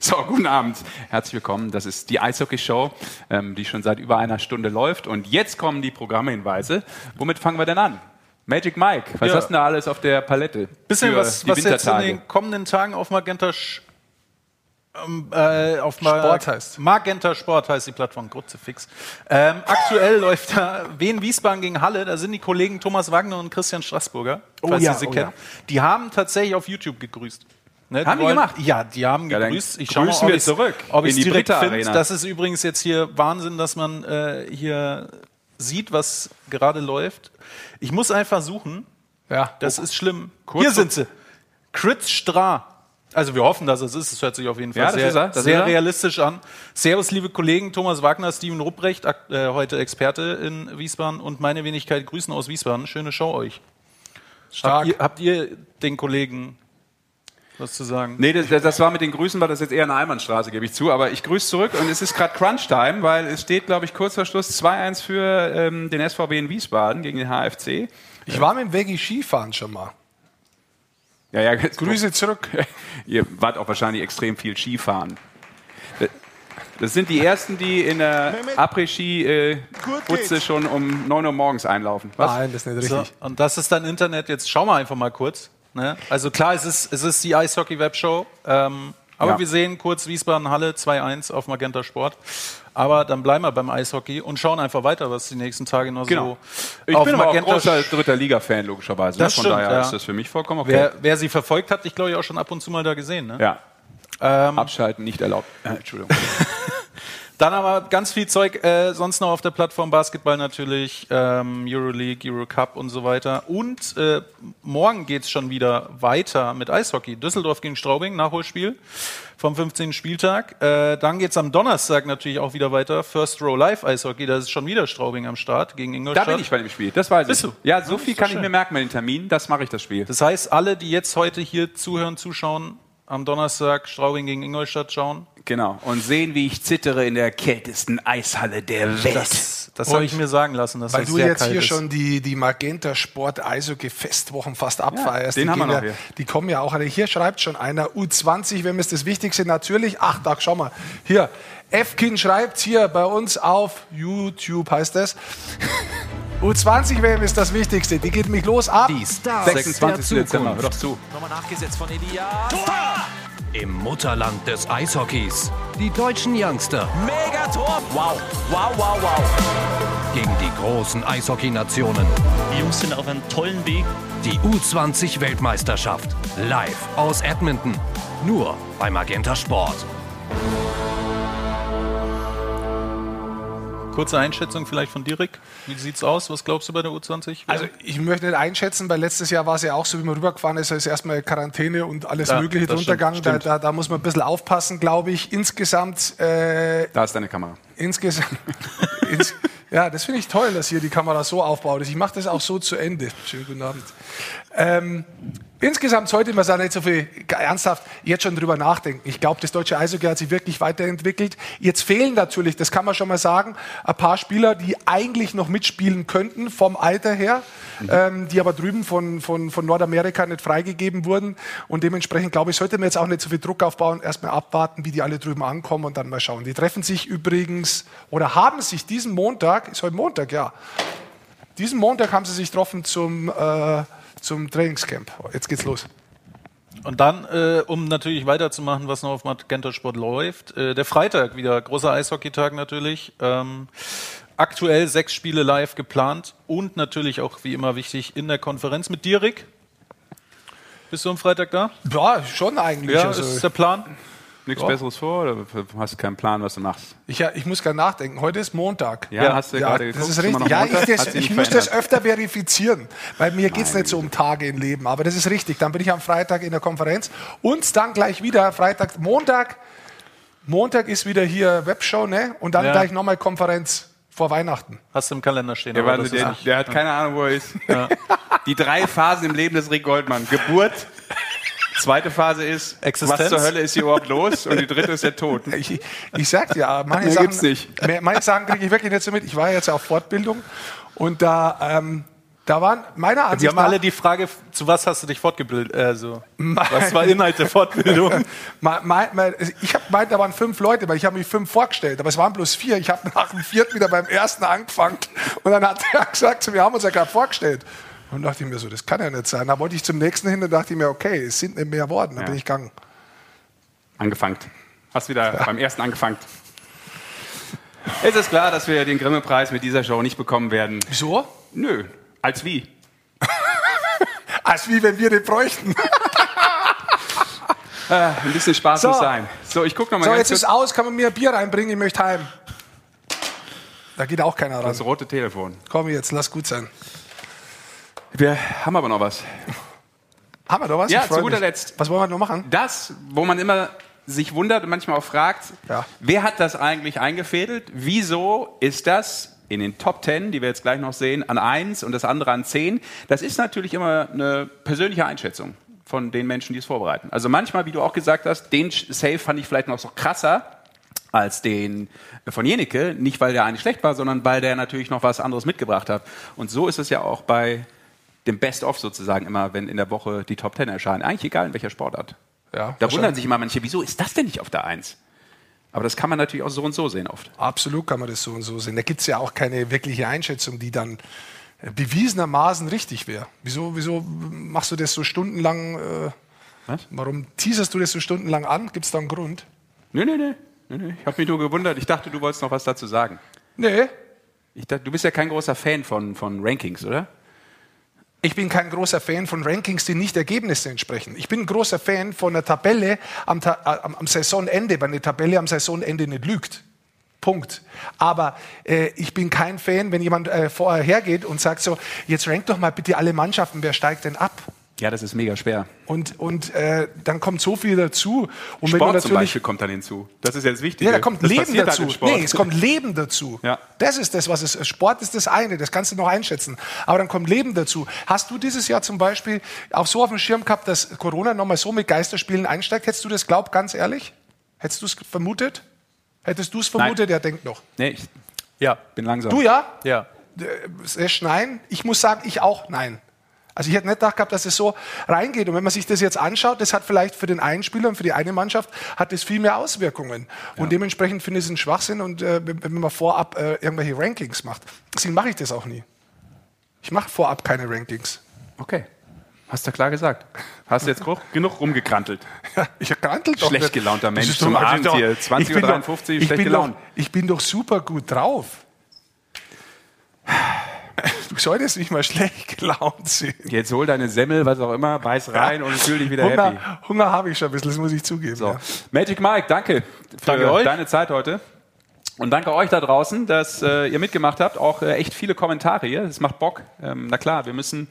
So, guten Abend. Herzlich willkommen. Das ist die Eishockey-Show, ähm, die schon seit über einer Stunde läuft. Und jetzt kommen die Programmhinweise. Womit fangen wir denn an? Magic Mike, was Ja. hast du denn da alles auf der Palette? Bisschen was, was jetzt in den kommenden Tagen auf Magenta Sch ähm, äh, auf Ma Sport heißt. Magenta Sport heißt die Plattform, Grütze fix. Ähm, aktuell läuft da Wien Wiesbaden gegen Halle. Da sind die Kollegen Thomas Wagner und Christian Straßburger, Oh falls ja, ihr sie oh kennen. Die haben tatsächlich auf YouTube gegrüßt. Ne, Haben die wollen- gemacht? Ja, die haben Ja, gegrüßt. ich schau mal, grüßen ob wir zurück ob in ich die direkt Britta finde. Das ist übrigens jetzt hier Wahnsinn, dass man äh, hier sieht, was gerade läuft. Ich muss einfach suchen. Ja, Das ist schlimm. Kurz Hier sind sie. Chris Stra. Also wir hoffen, dass es ist. Es hört sich auf jeden Fall Ja, sehr, er, das sehr ist realistisch an. Servus, liebe Kollegen. Thomas Wagner, Steven Rupprecht, äh, heute Experte in Wiesbaden und meine Wenigkeit Grüßen aus Wiesbaden. Schöne Show euch. Stark. Habt ihr, habt ihr den Kollegen was zu sagen? Nee, das, das war mit den Grüßen, war das jetzt eher eine Einbahnstraße, gebe ich zu. Aber ich grüße zurück und es ist gerade Crunch-Time, weil es steht, glaube ich, kurz vor Schluss 2-1 für ähm, den SVW in Wiesbaden gegen den HFC. Ich war mit dem Veggie Skifahren schon mal. Ja, ja, Grüße zurück. Ihr wart auch wahrscheinlich extrem viel Skifahren. Das sind die ersten, die in der Après-Ski-Butze schon um 9 Uhr morgens einlaufen. Was? Nein, das ist nicht So, richtig. und das ist dann Internet. Jetzt schauen wir einfach mal kurz. Ne? Also klar, es ist, es ist die Eishockey-Webshow. Ähm, aber Ja. wir sehen kurz Wiesbaden-Halle 2-1 auf Magenta Sport. Aber dann bleiben wir beim Eishockey und schauen einfach weiter, was die nächsten Tage noch Genau. so Ich bin aber auch Magenta großer dritter Liga-Fan, logischerweise. Das Von stimmt, daher ja. ist das für mich vollkommen okay. Wer, wer sie verfolgt hat, ich glaube ich auch schon ab und zu mal da gesehen. Ne? ja. Ähm, Abschalten nicht erlaubt. Äh, Entschuldigung. Dann haben wir ganz viel Zeug äh, sonst noch auf der Plattform Basketball natürlich, ähm, Euroleague, Eurocup und so weiter. Und äh, morgen geht's schon wieder weiter mit Eishockey. Düsseldorf gegen Straubing, Nachholspiel vom 15. Spieltag. Äh, dann geht's am Donnerstag natürlich auch wieder weiter. First Row Live Eishockey, da ist schon wieder Straubing am Start gegen Da Ingolstadt. bin ich bei dem Spiel. Das weiß Bist ich. du? Ja, so Das viel ist kann doch ich schön. mir merken mit den Terminen. Das mache ich das Spiel. Das heißt, alle, die jetzt heute hier zuhören, zuschauen, am Donnerstag Straubing gegen Ingolstadt schauen. Genau. Und sehen, wie ich zittere in der kältesten Eishalle der Welt. Das, das habe ich mir sagen lassen, dass Weil das du sehr jetzt kalt hier ist. schon die, die Magenta Sport Eishockey Festwochen fast abfeierst. den die haben wir noch ja, hier. Die kommen ja auch alle. Hier schreibt schon einer U20, wenn es das Wichtigste natürlich. Ach, da schau mal. Hier, Efkin schreibt hier bei uns auf YouTube heißt es. U20 WM ist das Wichtigste. Die geht mich los ab. Die Stars 26. der Dezember. Hör doch zu. Nochmal nachgesetzt von Elia. Im Mutterland des Eishockeys. Die deutschen Youngster Mega Tor. Wow, wow, wow, wow. gegen die großen Eishockey-Nationen. Die Jungs sind auf einem tollen Weg. Die U20-Weltmeisterschaft. Live aus Edmonton. Nur bei Magenta Sport. Kurze Einschätzung vielleicht von Dirk. Wie sieht's aus? Was glaubst du bei der U20? Also ich möchte nicht einschätzen, weil letztes Jahr war es ja auch so, wie man rübergefahren ist, ist erstmal Quarantäne und alles Ja, Mögliche drunter stimmt, gegangen. Da, da, da muss man ein bisschen aufpassen, glaube ich. Insgesamt, äh, Da ist deine Kamera. insgesamt, ins, Ja, das finde ich toll, dass hier die Kamera so aufbaut ist. Ich mache das auch so zu Ende. Schönen guten Abend. Ähm, insgesamt sollte man da nicht so viel ernsthaft jetzt schon drüber nachdenken. Ich glaube, das deutsche Eishockey hat sich wirklich weiterentwickelt. Jetzt fehlen natürlich, das kann man schon mal sagen, ein paar Spieler, die eigentlich noch mitspielen könnten vom Alter her, ähm, die aber drüben von, von, von Nordamerika nicht freigegeben wurden. Und dementsprechend, glaube ich, sollte man jetzt auch nicht so viel Druck aufbauen, erstmal abwarten, wie die alle drüben ankommen und dann mal schauen. Die treffen sich übrigens oder haben sich diesen Montag, ist heute Montag, ja, diesen Montag haben sie sich getroffen zum, äh, zum Trainingscamp. Jetzt geht's los. Und dann, äh, um natürlich weiterzumachen, was noch auf Magenta Sport läuft, äh, der Freitag wieder, großer Eishockeytag natürlich. Ähm, aktuell sechs Spiele live geplant und natürlich auch wie immer wichtig in der Konferenz mit dir, Rick. Bist du am Freitag da? Ja, schon eigentlich. Ja, also, ist der Plan? Nichts Ja. Besseres vor oder hast du keinen Plan, was du machst? ich, ja, ich muss gar nachdenken. Heute ist Montag. Ja, hast du gerade das geguckt, ist ist richtig. Ja, Montag? ich, das, ich muss das öfter verifizieren, weil mir geht's nicht so um Tage im Leben. Aber das ist richtig. Dann bin ich am Freitag in der Konferenz und dann gleich wieder Freitag, Montag. Montag ist wieder hier Webshow, ne? Und dann Ja. gleich nochmal Konferenz vor Weihnachten. Hast du im Kalender stehen. Der, aber warte, das ist der, nicht- der hat keine Ahnung, wo er ist. Die drei Phasen im Leben des Rick Goldmann. Geburt. Zweite Phase ist, Existenz. was zur Hölle ist hier überhaupt los? Und die dritte ist der Tod. Ich, ich sag dir, ja, manche Mehr Sachen, gibt's nicht. mehr- manche Sachen kriege ich wirklich nicht so mit. Ich war jetzt auf Fortbildung und da, ähm, da waren meiner Die Ansicht haben nach... alle die Frage, zu was hast du dich fortgebildet? Also, was war Inhalt der Fortbildung? Ich habe gemeint, da waren fünf Leute, weil ich habe mich fünf vorgestellt, aber es waren bloß vier. Ich habe nach dem vierten wieder beim ersten angefangen und dann hat er gesagt, wir haben uns ja gerade vorgestellt. Und dachte ich mir so, das kann ja nicht sein. Da wollte ich zum nächsten hin und dachte ich mir, okay, es sind nicht mehr worden. Dann Ja. bin ich gegangen. Angefangen. Hast wieder beim ersten angefangen. Es ist klar, dass wir den Grimme-Preis mit dieser Show nicht bekommen werden. Wieso? Nö. Als wie? Als wie wenn wir den bräuchten. Äh, ein bisschen Spaß So. muss sein. So, ich gucke nochmal So, jetzt kurz. ist aus, kann man mir ein Bier reinbringen, ich möchte heim. Da geht auch keiner ran. Das rote Telefon. Komm jetzt, lass gut sein. Wir haben aber noch was. Haben wir doch was? Ja, zu guter mich. Letzt. Was wollen wir noch machen? Das, wo man immer sich wundert und manchmal auch fragt, Ja. wer hat das eigentlich eingefädelt? Wieso ist das in den Top 10, die wir jetzt gleich noch sehen, an 1 und das andere an 10? Das ist natürlich immer eine persönliche Einschätzung von den Menschen, die es vorbereiten. Also manchmal, wie du auch gesagt hast, den Save fand ich vielleicht noch so krasser als den von Jenike, nicht weil der eigentlich schlecht war, sondern weil der natürlich noch was anderes mitgebracht hat. Und so ist es ja auch bei dem Best-of sozusagen immer, wenn in der Woche die Top 10 erscheinen. Eigentlich egal in welcher Sportart. Ja, Da wundern sich immer manche, wieso ist das denn nicht auf der Eins? Aber das kann man natürlich auch so und so sehen oft. Absolut kann man das so und so sehen. Da gibt es ja auch keine wirkliche Einschätzung, die dann bewiesenermaßen richtig wäre. Wieso, wieso machst du das so stundenlang? Äh, Was? Warum teaserst du das so stundenlang an? Gibt es da einen Grund? Nee, nee, nee. nee, nee. Ich habe mich nur gewundert. Ich dachte, du wolltest noch was dazu sagen. Nee, Ich dachte, du bist ja kein großer Fan von, von Rankings, oder? Ich bin kein großer Fan von Rankings, die nicht Ergebnisse entsprechen. Ich bin ein großer Fan von einer Tabelle am, äh, am, am Saisonende, weil eine Tabelle am Saisonende nicht lügt. Punkt. Aber äh, ich bin kein Fan, wenn jemand äh, vorher hergeht und sagt so, jetzt rankt doch mal bitte alle Mannschaften, wer steigt denn ab? Ja, das ist mega schwer. Und, und äh, dann kommt so viel dazu. Und Sport zum Beispiel kommt dann hinzu. Das ist ja das Wichtige. ja, da kommt das Leben dazu. Halt Sport. nee, es kommt Leben dazu. Ja. Das ist das, was es Sport ist das eine, das kannst du noch einschätzen. Aber dann kommt Leben dazu. Hast du dieses Jahr zum Beispiel auch so auf dem Schirm gehabt, dass Corona nochmal so mit Geisterspielen einsteigt? Hättest du das glaubt, ganz ehrlich? Hättest du es vermutet? Hättest du es vermutet? Er denkt noch. Nee, ich Ja. bin langsam. Du ja? Ja. Sesh, nein. Ich muss sagen, ich auch nein. Also ich hätte nicht gedacht gehabt, dass es so reingeht. Und wenn man sich das jetzt anschaut, das hat vielleicht für den einen Spieler und für die eine Mannschaft hat das viel mehr Auswirkungen. Und dementsprechend finde ich es ein Schwachsinn und äh, wenn man vorab äh, irgendwelche Rankings macht. Deswegen mache ich das auch nie. Ich mache vorab keine Rankings. Okay. Hast du klar gesagt. Hast du jetzt genug- rumgekrantelt. Ja, ich krantelt doch Schlecht gelaunter Mensch doch- zum Abend doch- hier. ich bin 20.53 Uhr, schlecht gelaunt. Ich bin doch super gut drauf. Du solltest mich mal schlecht gelaunt sehen. Jetzt hol deine Semmel, was auch immer, beiß rein und fühl dich wieder happy. Hunger, Hunger habe ich schon ein bisschen, das muss ich zugeben. So. Ja. Magic Mike, danke für Danke euch. deine Zeit heute. Und danke euch da draußen, dass äh, ihr mitgemacht habt. Auch äh, echt viele Kommentare hier. Das macht Bock. Ähm, na klar, wir müssen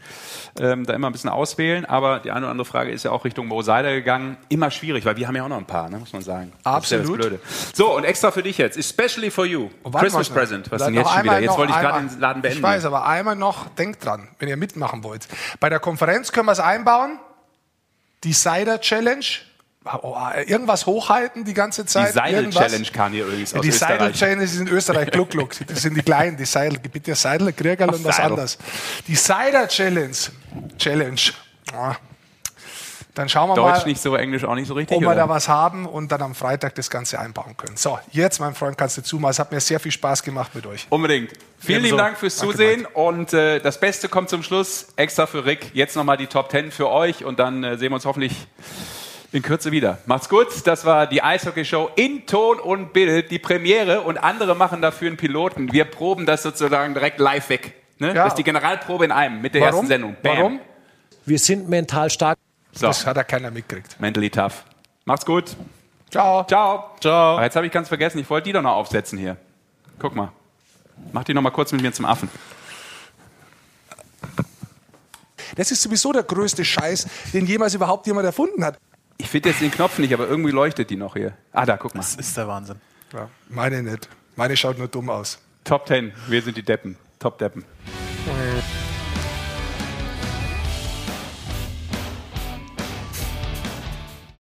ähm, da immer ein bisschen auswählen. Aber die eine oder andere Frage ist ja auch Richtung Mo Seider gegangen. Immer schwierig, weil wir haben ja auch noch ein paar, ne, muss man sagen. Das ist ja das Absolut. Blöde. So, und extra für dich jetzt. Especially for you. Oh, Christmas mal. Present. Was denn jetzt schon wieder? Jetzt wollte ich gerade den Laden beenden. Ich weiß, aber einmal noch, denkt dran, wenn ihr mitmachen wollt. Bei der Konferenz können wir es einbauen. Die Cider Challenge. Oh, irgendwas hochhalten die ganze die Zeit. Seidel irgendwas. Challenge kam hier übrigens Ja, aus die Seidel Österreich. Challenge ist in Österreich Gluck Gluck. Das sind die kleinen, die Seidel. Gibt ja Seidel, Kriegerl und was anderes. Die Cider Challenge. Challenge. Ah. Dann schauen wir Deutsch mal, nicht so, Englisch auch nicht so richtig. ob wir da was haben und dann am Freitag das Ganze einbauen können. So, jetzt, mein Freund, kannst du zumachen. Es hat mir sehr viel Spaß gemacht mit euch. Unbedingt. Vielen lieben Ebenso. Dank fürs Danke, Zusehen und äh, das Beste kommt zum Schluss. Extra für Rick. Jetzt nochmal die Top 10 für euch und dann äh, sehen wir uns hoffentlich in Kürze wieder. Macht's gut. Das war die Eishockey-Show in Ton und Bild, die Premiere und andere machen dafür einen Piloten. Wir proben das sozusagen direkt live weg. Ne? Ja. Das ist die Generalprobe in einem mit der Warum? ersten Sendung. Bam. Warum? Wir sind mental stark. So. Das hat ja keiner mitgekriegt. Mentally tough. Macht's gut. Ciao. Ciao. Ciao. Jetzt habe ich ganz vergessen, ich wollte die doch noch aufsetzen hier. Guck mal. Mach die noch mal kurz mit mir zum Affen. Das ist sowieso der größte Scheiß, den jemals überhaupt jemand erfunden hat. Ich finde jetzt den Knopf nicht, aber irgendwie leuchtet die noch hier. Ah, da, guck mal. Das ist der Wahnsinn. Ja, meine nicht. Meine schaut nur dumm aus. Top 10. Wir sind die Deppen. Top Deppen. Äh.